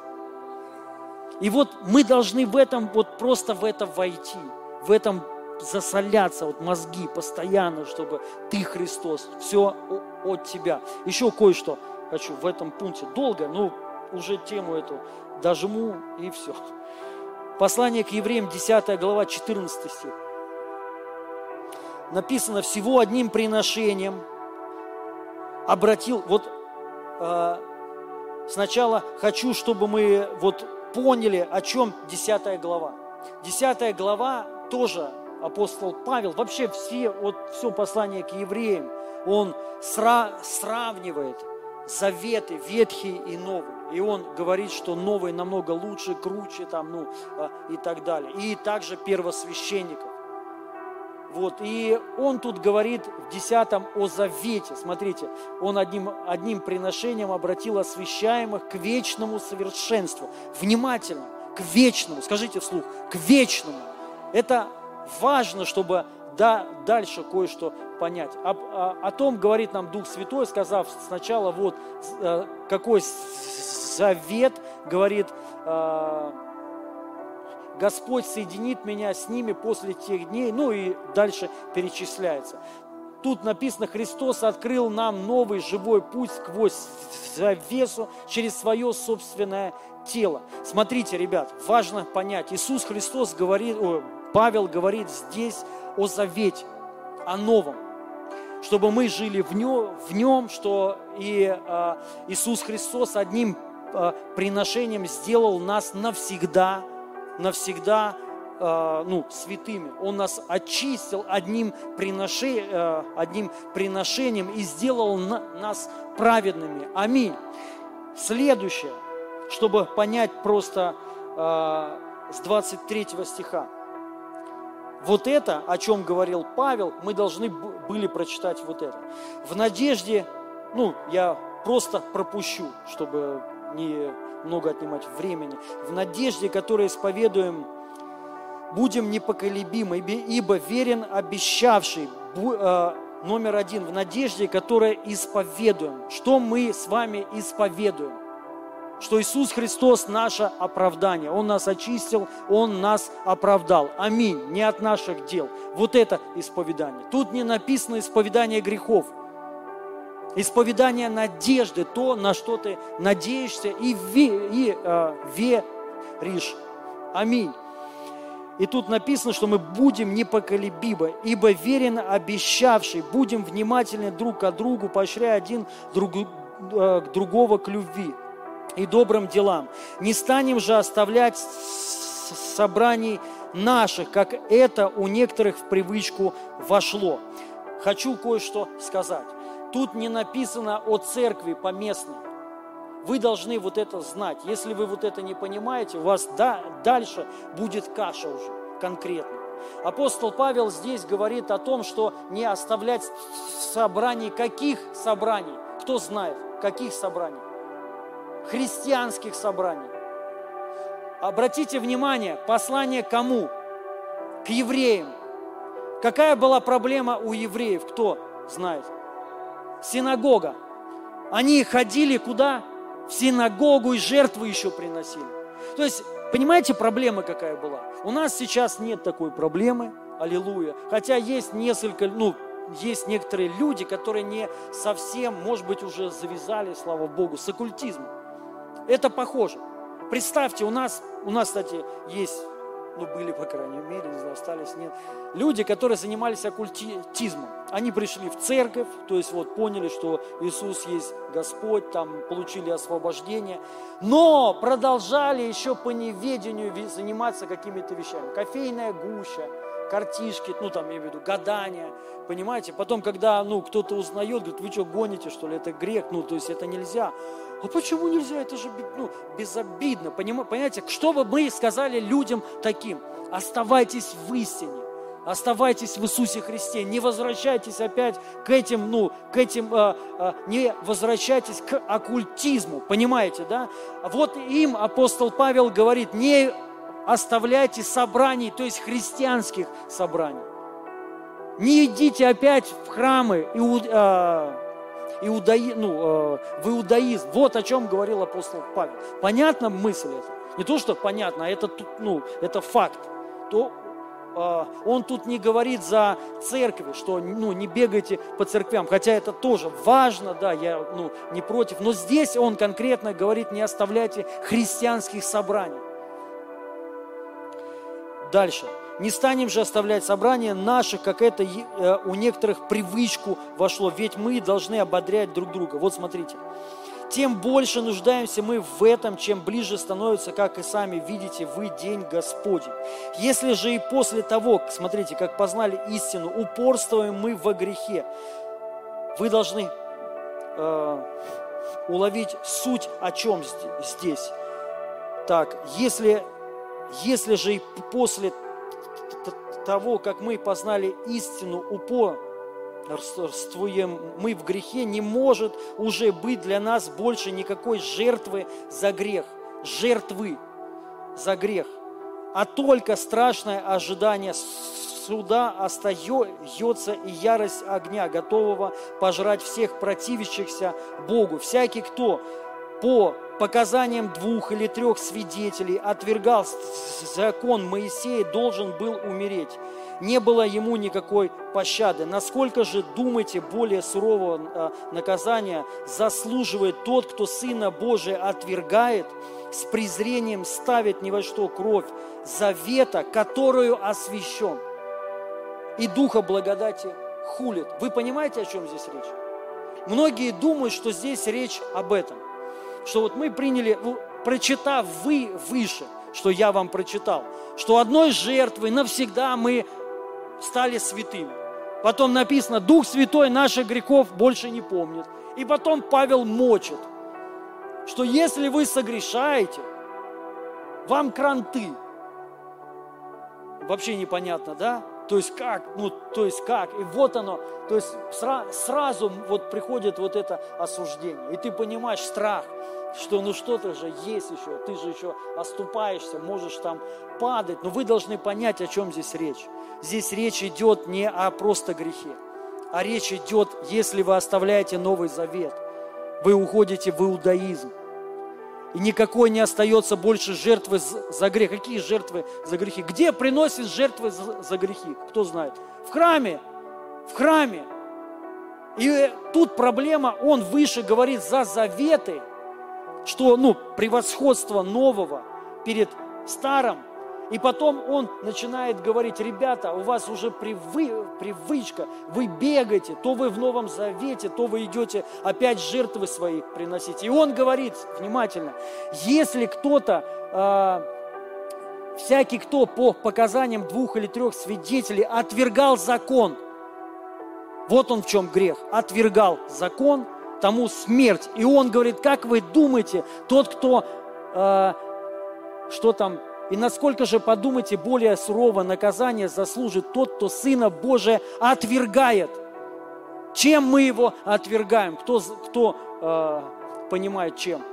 И вот мы должны в этом, вот просто в это войти, в этом засоляться, вот мозги постоянно, чтобы ты, Христос, все от тебя. Еще кое-что хочу в этом пункте. Долго, но уже тему эту дожму и все. Послание к евреям, 10 глава, 14 стих. Написано, всего одним приношением обратил, вот э, сначала хочу, чтобы мы вот поняли, о чем 10 глава. 10 глава тоже апостол Павел, вообще все, вот все послание к евреям, он сра, сравнивает заветы ветхие и новые. И он говорит, что новые намного лучше, круче там, ну, а, и так далее. И также первосвященников. Вот, и он тут говорит в десятом о завете. Смотрите, он одним, одним приношением обратил освящаемых к вечному совершенству. Внимательно, к вечному, скажите вслух, к вечному. Это важно, чтобы да, дальше кое-что понять. О, о, о том говорит нам Дух Святой, сказав сначала вот э, какой завет, говорит, э, Господь соединит меня с ними после тех дней, ну и дальше перечисляется. Тут написано, Христос открыл нам новый живой путь сквозь завесу через свое собственное тело. Смотрите, ребят, важно понять, Иисус Христос говорит, о, Павел говорит здесь о завете, о новом, чтобы мы жили в нем, в нем что и э, Иисус Христос одним э, приношением сделал нас навсегда, навсегда э, ну, святыми. Он нас очистил одним, приноши, э, одним приношением и сделал на, нас праведными. Аминь. Следующее, чтобы понять просто э, с 23 стиха. Вот это, о чем говорил Павел, мы должны были прочитать вот это. В надежде, ну, я просто пропущу, чтобы не много отнимать времени. В надежде, которую исповедуем, будем непоколебимы, ибо верен обещавший, э, номер один, в надежде, которая исповедуем. Что мы с вами исповедуем? Что Иисус Христос наше оправдание. Он нас очистил, Он нас оправдал. Аминь. Не от наших дел. Вот это исповедание. Тут не написано исповедание грехов. Исповедание надежды, то, на что ты надеешься и, ве, и э, веришь. Аминь. И тут написано, что мы будем непоколебимы, ибо верен обещавший, будем внимательны друг к другу, поощряя один друг, э, другого к любви и добрым делам. Не станем же оставлять собраний наших, как это у некоторых в привычку вошло. Хочу кое-что сказать. Тут не написано о церкви поместной. Вы должны вот это знать. Если вы вот это не понимаете, у вас да, дальше будет каша уже конкретно. Апостол Павел здесь говорит о том, что не оставлять собраний. Каких собраний? Кто знает, каких собраний? Христианских собраний. Обратите внимание, послание кому? К евреям. Какая была проблема у евреев? Кто знает? Синагога. Они ходили куда? В синагогу и жертвы еще приносили. То есть, понимаете, проблема какая была? У нас сейчас нет такой проблемы, аллилуйя. Хотя есть несколько, ну, есть некоторые люди, которые не совсем, может быть, уже завязали, слава Богу, с оккультизмом. Это похоже. Представьте, у нас, у нас, кстати, есть, ну, были, по крайней мере, не знаю, остались, нет, люди, которые занимались оккультизмом. Они пришли в церковь, то есть вот поняли, что Иисус есть Господь, там получили освобождение, но продолжали еще по неведению заниматься какими-то вещами. Кофейная гуща, картишки, ну там, я имею в виду, гадания, понимаете? Потом, когда, ну, кто-то узнает, говорит, вы что, гоните, что ли, это грех, ну, то есть это нельзя. А почему нельзя? Это же, ну, безобидно, понимаете? Что бы мы сказали людям таким? Оставайтесь в истине. Оставайтесь в Иисусе Христе, не возвращайтесь опять к этим, ну, к этим, э, э, не возвращайтесь к оккультизму, понимаете, да? Вот им апостол Павел говорит, не оставляйте собраний, то есть христианских собраний. Не идите опять в храмы иуд, э, ну, э, в иудаизм. Вот о чем говорил апостол Павел. Понятна мысль это? Не то, что понятно, а это, ну, это факт. То а, он тут не говорит за церкви, что ну, не бегайте по церквям, хотя это тоже важно, да, я ну, не против, но здесь он конкретно говорит, не оставляйте христианских собраний. Дальше. Не станем же оставлять собрания наших, как это э, у некоторых привычку вошло, ведь мы должны ободрять друг друга. Вот смотрите тем больше нуждаемся мы в этом, чем ближе становится, как и сами видите, вы день Господень. Если же и после того, смотрите, как познали истину, упорствуем мы во грехе, вы должны э, уловить суть о чем здесь. Так, если, если же и после того, как мы познали истину, упор, упорствуем мы в грехе, не может уже быть для нас больше никакой жертвы за грех, жертвы за грех, а только страшное ожидание суда остается и ярость огня, готового пожрать всех противящихся Богу. Всякий, кто по показаниям двух или трех свидетелей отвергал закон Моисея, должен был умереть не было ему никакой пощады. Насколько же, думаете, более сурового а, наказания заслуживает тот, кто Сына Божия отвергает, с презрением ставит ни во что кровь завета, которую освящен, и Духа благодати хулит. Вы понимаете, о чем здесь речь? Многие думают, что здесь речь об этом. Что вот мы приняли, ну, прочитав вы выше, что я вам прочитал, что одной жертвой навсегда мы стали святыми. Потом написано, Дух Святой наших грехов больше не помнит. И потом Павел мочит, что если вы согрешаете, вам кранты. Вообще непонятно, да? То есть как? Ну, то есть как? И вот оно, то есть сра- сразу вот приходит вот это осуждение. И ты понимаешь страх, что ну что-то же есть еще, ты же еще оступаешься, можешь там падать. Но вы должны понять, о чем здесь речь здесь речь идет не о просто грехе, а речь идет, если вы оставляете Новый Завет, вы уходите в иудаизм. И никакой не остается больше жертвы за грех. Какие жертвы за грехи? Где приносят жертвы за грехи? Кто знает? В храме. В храме. И тут проблема, он выше говорит за заветы, что ну, превосходство нового перед старым – и потом он начинает говорить, ребята, у вас уже привы, привычка, вы бегаете, то вы в Новом Завете, то вы идете опять жертвы свои приносить. И он говорит, внимательно, если кто-то, э, всякий кто по показаниям двух или трех свидетелей отвергал закон, вот он в чем грех, отвергал закон, тому смерть. И он говорит, как вы думаете, тот, кто, э, что там, и насколько же, подумайте, более суровое наказание заслужит тот, кто Сына Божия отвергает. Чем мы его отвергаем? Кто, кто э, понимает чем?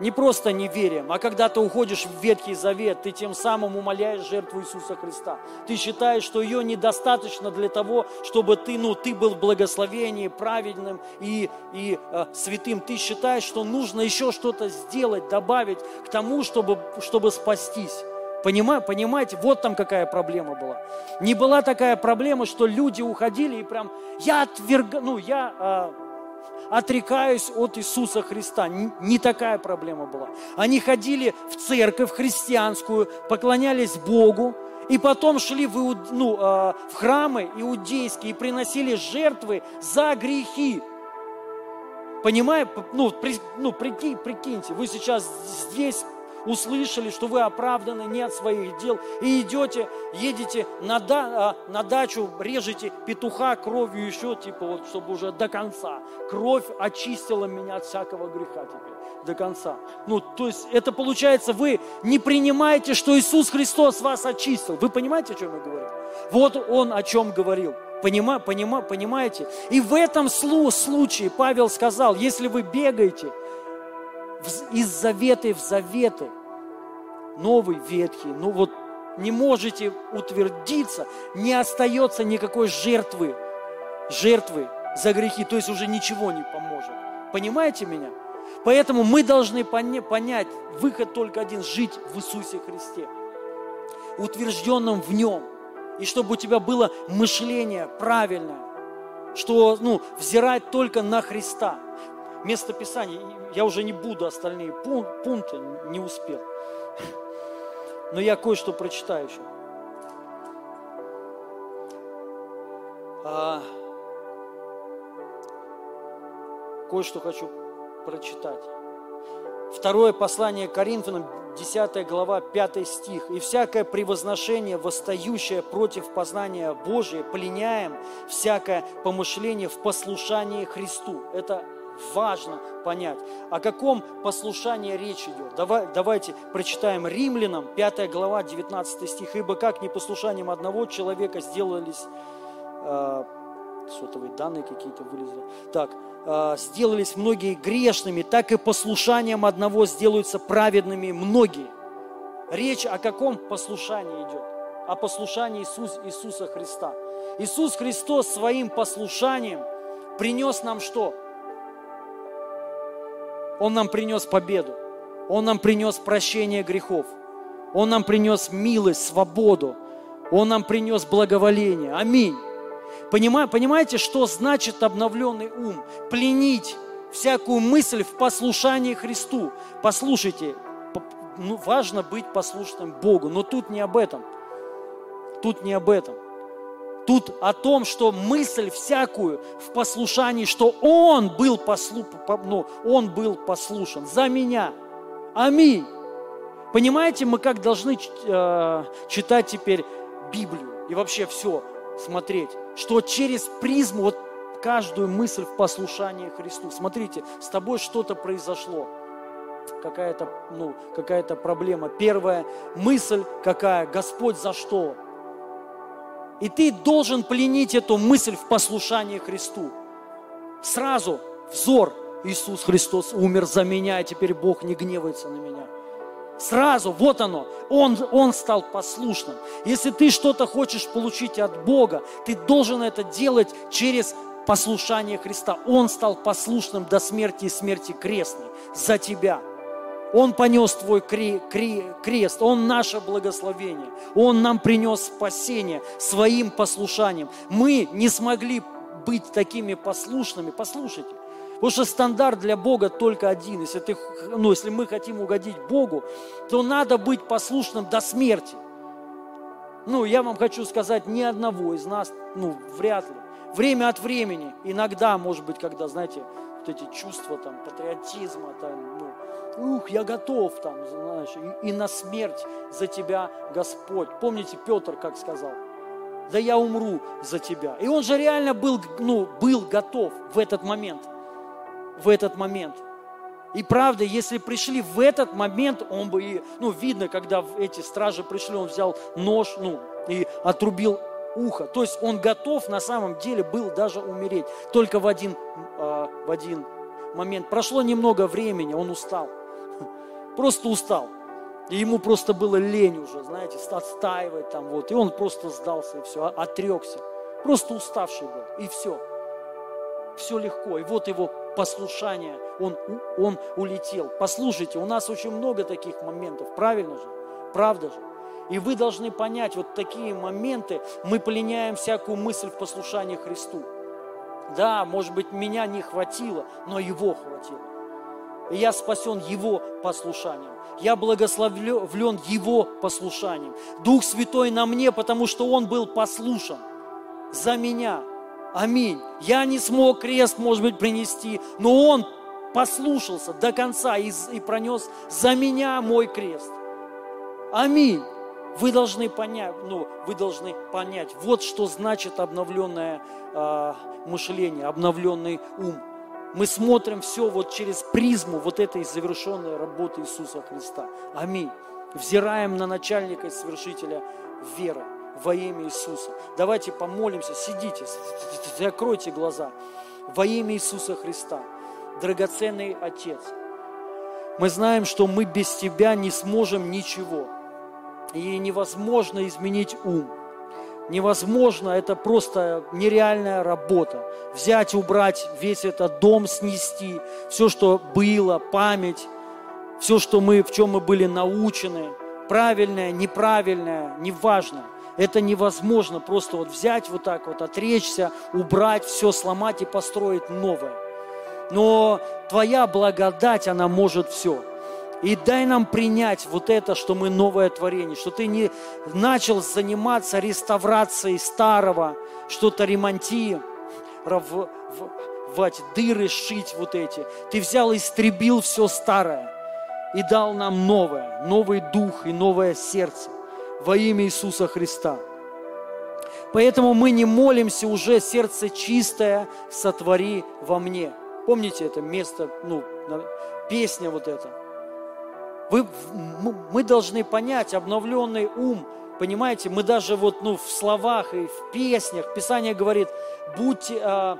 Не просто неверием, а когда ты уходишь в Ветхий Завет, ты тем самым умоляешь жертву Иисуса Христа. Ты считаешь, что ее недостаточно для того, чтобы ты, ну, ты был в благословении, праведным и, и э, святым. Ты считаешь, что нужно еще что-то сделать, добавить к тому, чтобы, чтобы спастись. Понимаю, понимаете, вот там какая проблема была. Не была такая проблема, что люди уходили и прям, я отверг, ну, я... Э, отрекаюсь от Иисуса Христа. Не такая проблема была. Они ходили в церковь христианскую, поклонялись Богу, и потом шли в, ну, э, в храмы иудейские и приносили жертвы за грехи. Понимаете? Ну, при... ну прикинь, прикиньте, вы сейчас здесь услышали, что вы оправданы не от своих дел, и идете, едете на, да, а, на дачу, режете петуха кровью еще, типа вот, чтобы уже до конца. Кровь очистила меня от всякого греха теперь до конца. Ну, то есть это получается, вы не принимаете, что Иисус Христос вас очистил. Вы понимаете, о чем я говорю? Вот Он о чем говорил. Понима, понима, понимаете? И в этом случае Павел сказал, если вы бегаете из завета в заветы, новый, ветхий, ну вот не можете утвердиться, не остается никакой жертвы, жертвы за грехи, то есть уже ничего не поможет. Понимаете меня? Поэтому мы должны понять, выход только один, жить в Иисусе Христе, утвержденном в Нем – и чтобы у тебя было мышление правильное, что, ну, взирать только на Христа. Место Писания, я уже не буду остальные пункты, не успел. Но я кое-что прочитаю еще. А, кое-что хочу прочитать. Второе послание Коринфянам, 10 глава, 5 стих. «И всякое превозношение, восстающее против познания Божия, пленяем всякое помышление в послушании Христу». Это важно понять. О каком послушании речь идет? Давай, давайте прочитаем Римлянам, 5 глава, 19 стих. «Ибо как непослушанием одного человека сделались...» э, сотовые данные какие-то вылезли. Так, э, сделались многие грешными, так и послушанием одного сделаются праведными многие. Речь о каком послушании идет? О послушании Иисус, Иисуса Христа. Иисус Христос своим послушанием принес нам что? Он нам принес победу. Он нам принес прощение грехов. Он нам принес милость, свободу. Он нам принес благоволение. Аминь. Понимаете, что значит обновленный ум? Пленить всякую мысль в послушании Христу. Послушайте, ну, важно быть послушным Богу, но тут не об этом. Тут не об этом. Тут о том, что мысль всякую в послушании, что Он был, послу, ну, он был послушан за меня. Аминь. Понимаете, мы как должны э, читать теперь Библию и вообще все смотреть, что через призму, вот каждую мысль в послушании Христу. Смотрите, с тобой что-то произошло, какая-то ну, какая проблема. Первая мысль какая? Господь за что? И ты должен пленить эту мысль в послушании Христу. Сразу взор Иисус Христос умер за меня, и теперь Бог не гневается на меня. Сразу, вот оно, он, он стал послушным. Если ты что-то хочешь получить от Бога, ты должен это делать через послушание Христа. Он стал послушным до смерти и смерти крестной за тебя. Он понес твой крест, Он наше благословение, Он нам принес спасение своим послушанием. Мы не смогли быть такими послушными. Послушайте, Потому что стандарт для Бога только один. Если, ты, ну, если мы хотим угодить Богу, то надо быть послушным до смерти. Ну, я вам хочу сказать, ни одного из нас, ну, вряд ли. Время от времени, иногда, может быть, когда, знаете, вот эти чувства там, патриотизма, там, ух, я готов, там, знаешь, и, и на смерть за тебя Господь. Помните, Петр как сказал? Да я умру за тебя. И он же реально был, ну, был готов в этот момент – в этот момент. И правда, если пришли в этот момент, он бы и, ну, видно, когда эти стражи пришли, он взял нож, ну, и отрубил ухо. То есть он готов на самом деле был даже умереть. Только в один, э, в один момент. Прошло немного времени, он устал. Просто устал. И ему просто было лень уже, знаете, отстаивать там вот. И он просто сдался и все, отрекся. Просто уставший был, и все. Все легко. И вот его послушания, он, он улетел. Послушайте, у нас очень много таких моментов, правильно же? Правда же? И вы должны понять, вот такие моменты мы пленяем всякую мысль в послушании Христу. Да, может быть, меня не хватило, но Его хватило. И я спасен Его послушанием. Я благословлен Его послушанием. Дух Святой на мне, потому что Он был послушан за меня – Аминь. Я не смог крест, может быть, принести, но Он послушался до конца и, и пронес за меня мой крест. Аминь. Вы должны понять, ну, вы должны понять, вот что значит обновленное э, мышление, обновленный ум. Мы смотрим все вот через призму вот этой завершенной работы Иисуса Христа. Аминь. Взираем на начальника и совершителя веры во имя Иисуса. Давайте помолимся, сидите, закройте глаза. Во имя Иисуса Христа, драгоценный Отец, мы знаем, что мы без Тебя не сможем ничего. И невозможно изменить ум. Невозможно, это просто нереальная работа. Взять, убрать весь этот дом, снести, все, что было, память, все, что мы, в чем мы были научены, правильное, неправильное, неважно. Это невозможно просто вот взять вот так вот, отречься, убрать, все сломать и построить новое. Но Твоя благодать, она может все. И дай нам принять вот это, что мы новое творение, что ты не начал заниматься реставрацией старого, что-то ремонтировать, дыры шить вот эти. Ты взял и истребил все старое и дал нам новое, новый дух и новое сердце во имя Иисуса Христа. Поэтому мы не молимся уже сердце чистое, сотвори во мне. Помните это место, ну, песня вот эта. Вы, мы должны понять, обновленный ум, понимаете, мы даже вот, ну, в словах и в песнях, Писание говорит, будьте, э,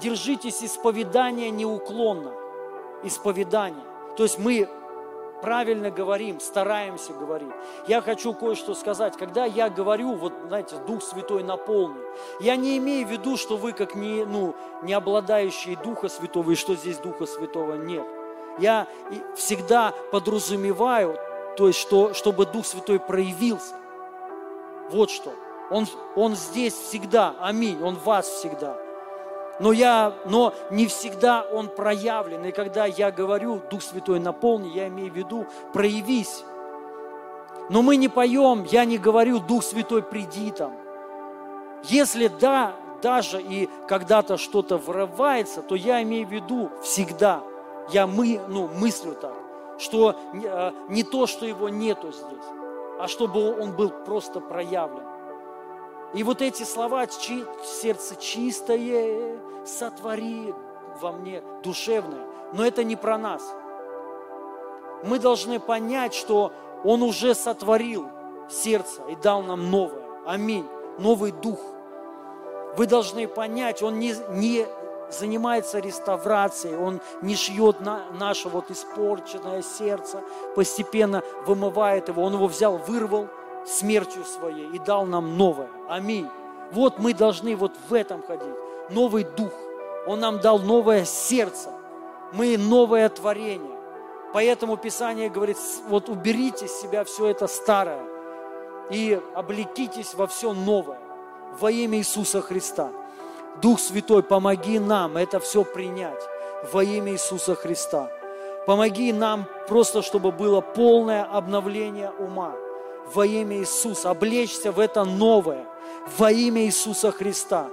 держитесь исповедания неуклонно, исповедание. То есть мы правильно говорим, стараемся говорить. Я хочу кое-что сказать. Когда я говорю, вот, знаете, Дух Святой наполнен, я не имею в виду, что вы как не, ну, не обладающие Духа Святого, и что здесь Духа Святого нет. Я всегда подразумеваю, то есть, что, чтобы Дух Святой проявился. Вот что. Он, он здесь всегда, аминь, Он вас всегда но, я, но не всегда он проявлен. И когда я говорю, Дух Святой наполни, я имею в виду, проявись. Но мы не поем, я не говорю, Дух Святой, приди там. Если да, даже и когда-то что-то врывается, то я имею в виду всегда, я мы, ну, мыслю так, что э, не то, что его нету здесь, а чтобы он был просто проявлен. И вот эти слова чи, «сердце чистое, сотвори во мне душевное», но это не про нас. Мы должны понять, что Он уже сотворил сердце и дал нам новое. Аминь. Новый дух. Вы должны понять, Он не, не занимается реставрацией, Он не шьет на, наше вот испорченное сердце, постепенно вымывает его. Он его взял, вырвал, смертью своей и дал нам новое. Аминь. Вот мы должны вот в этом ходить. Новый дух. Он нам дал новое сердце. Мы новое творение. Поэтому Писание говорит, вот уберите из себя все это старое и облекитесь во все новое во имя Иисуса Христа. Дух Святой, помоги нам это все принять во имя Иисуса Христа. Помоги нам просто, чтобы было полное обновление ума во имя Иисуса, облечься в это новое во имя Иисуса Христа.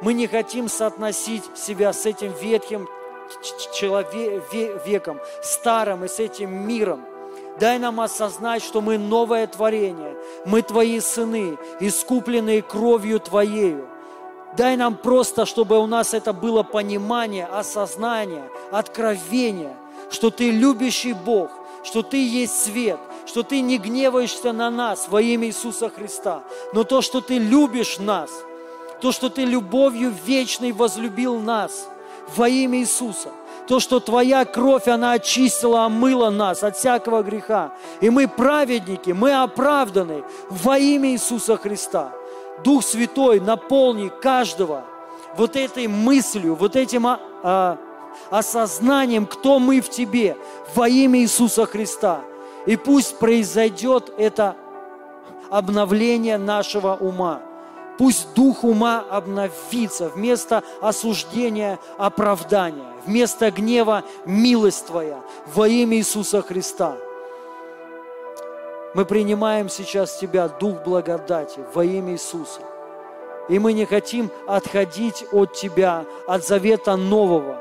Мы не хотим соотносить себя с этим ветхим человеком, старым и с этим миром. Дай нам осознать, что мы новое творение, мы Твои сыны, искупленные кровью Твоею. Дай нам просто, чтобы у нас это было понимание, осознание, откровение, что Ты любящий Бог, что Ты есть свет, что Ты не гневаешься на нас во имя Иисуса Христа, но то, что Ты любишь нас, то, что Ты любовью вечной возлюбил нас во имя Иисуса, то, что Твоя кровь, она очистила, омыла нас от всякого греха. И мы праведники, мы оправданы во имя Иисуса Христа. Дух Святой, наполни каждого вот этой мыслью, вот этим а, а, осознанием, кто мы в Тебе во имя Иисуса Христа – и пусть произойдет это обновление нашего ума. Пусть дух ума обновится вместо осуждения – оправдания, вместо гнева – милость Твоя во имя Иисуса Христа. Мы принимаем сейчас Тебя, Дух благодати, во имя Иисуса. И мы не хотим отходить от Тебя, от завета нового.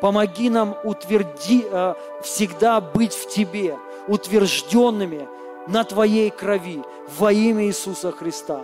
Помоги нам утверди, э, всегда быть в Тебе, утвержденными на Твоей крови во имя Иисуса Христа.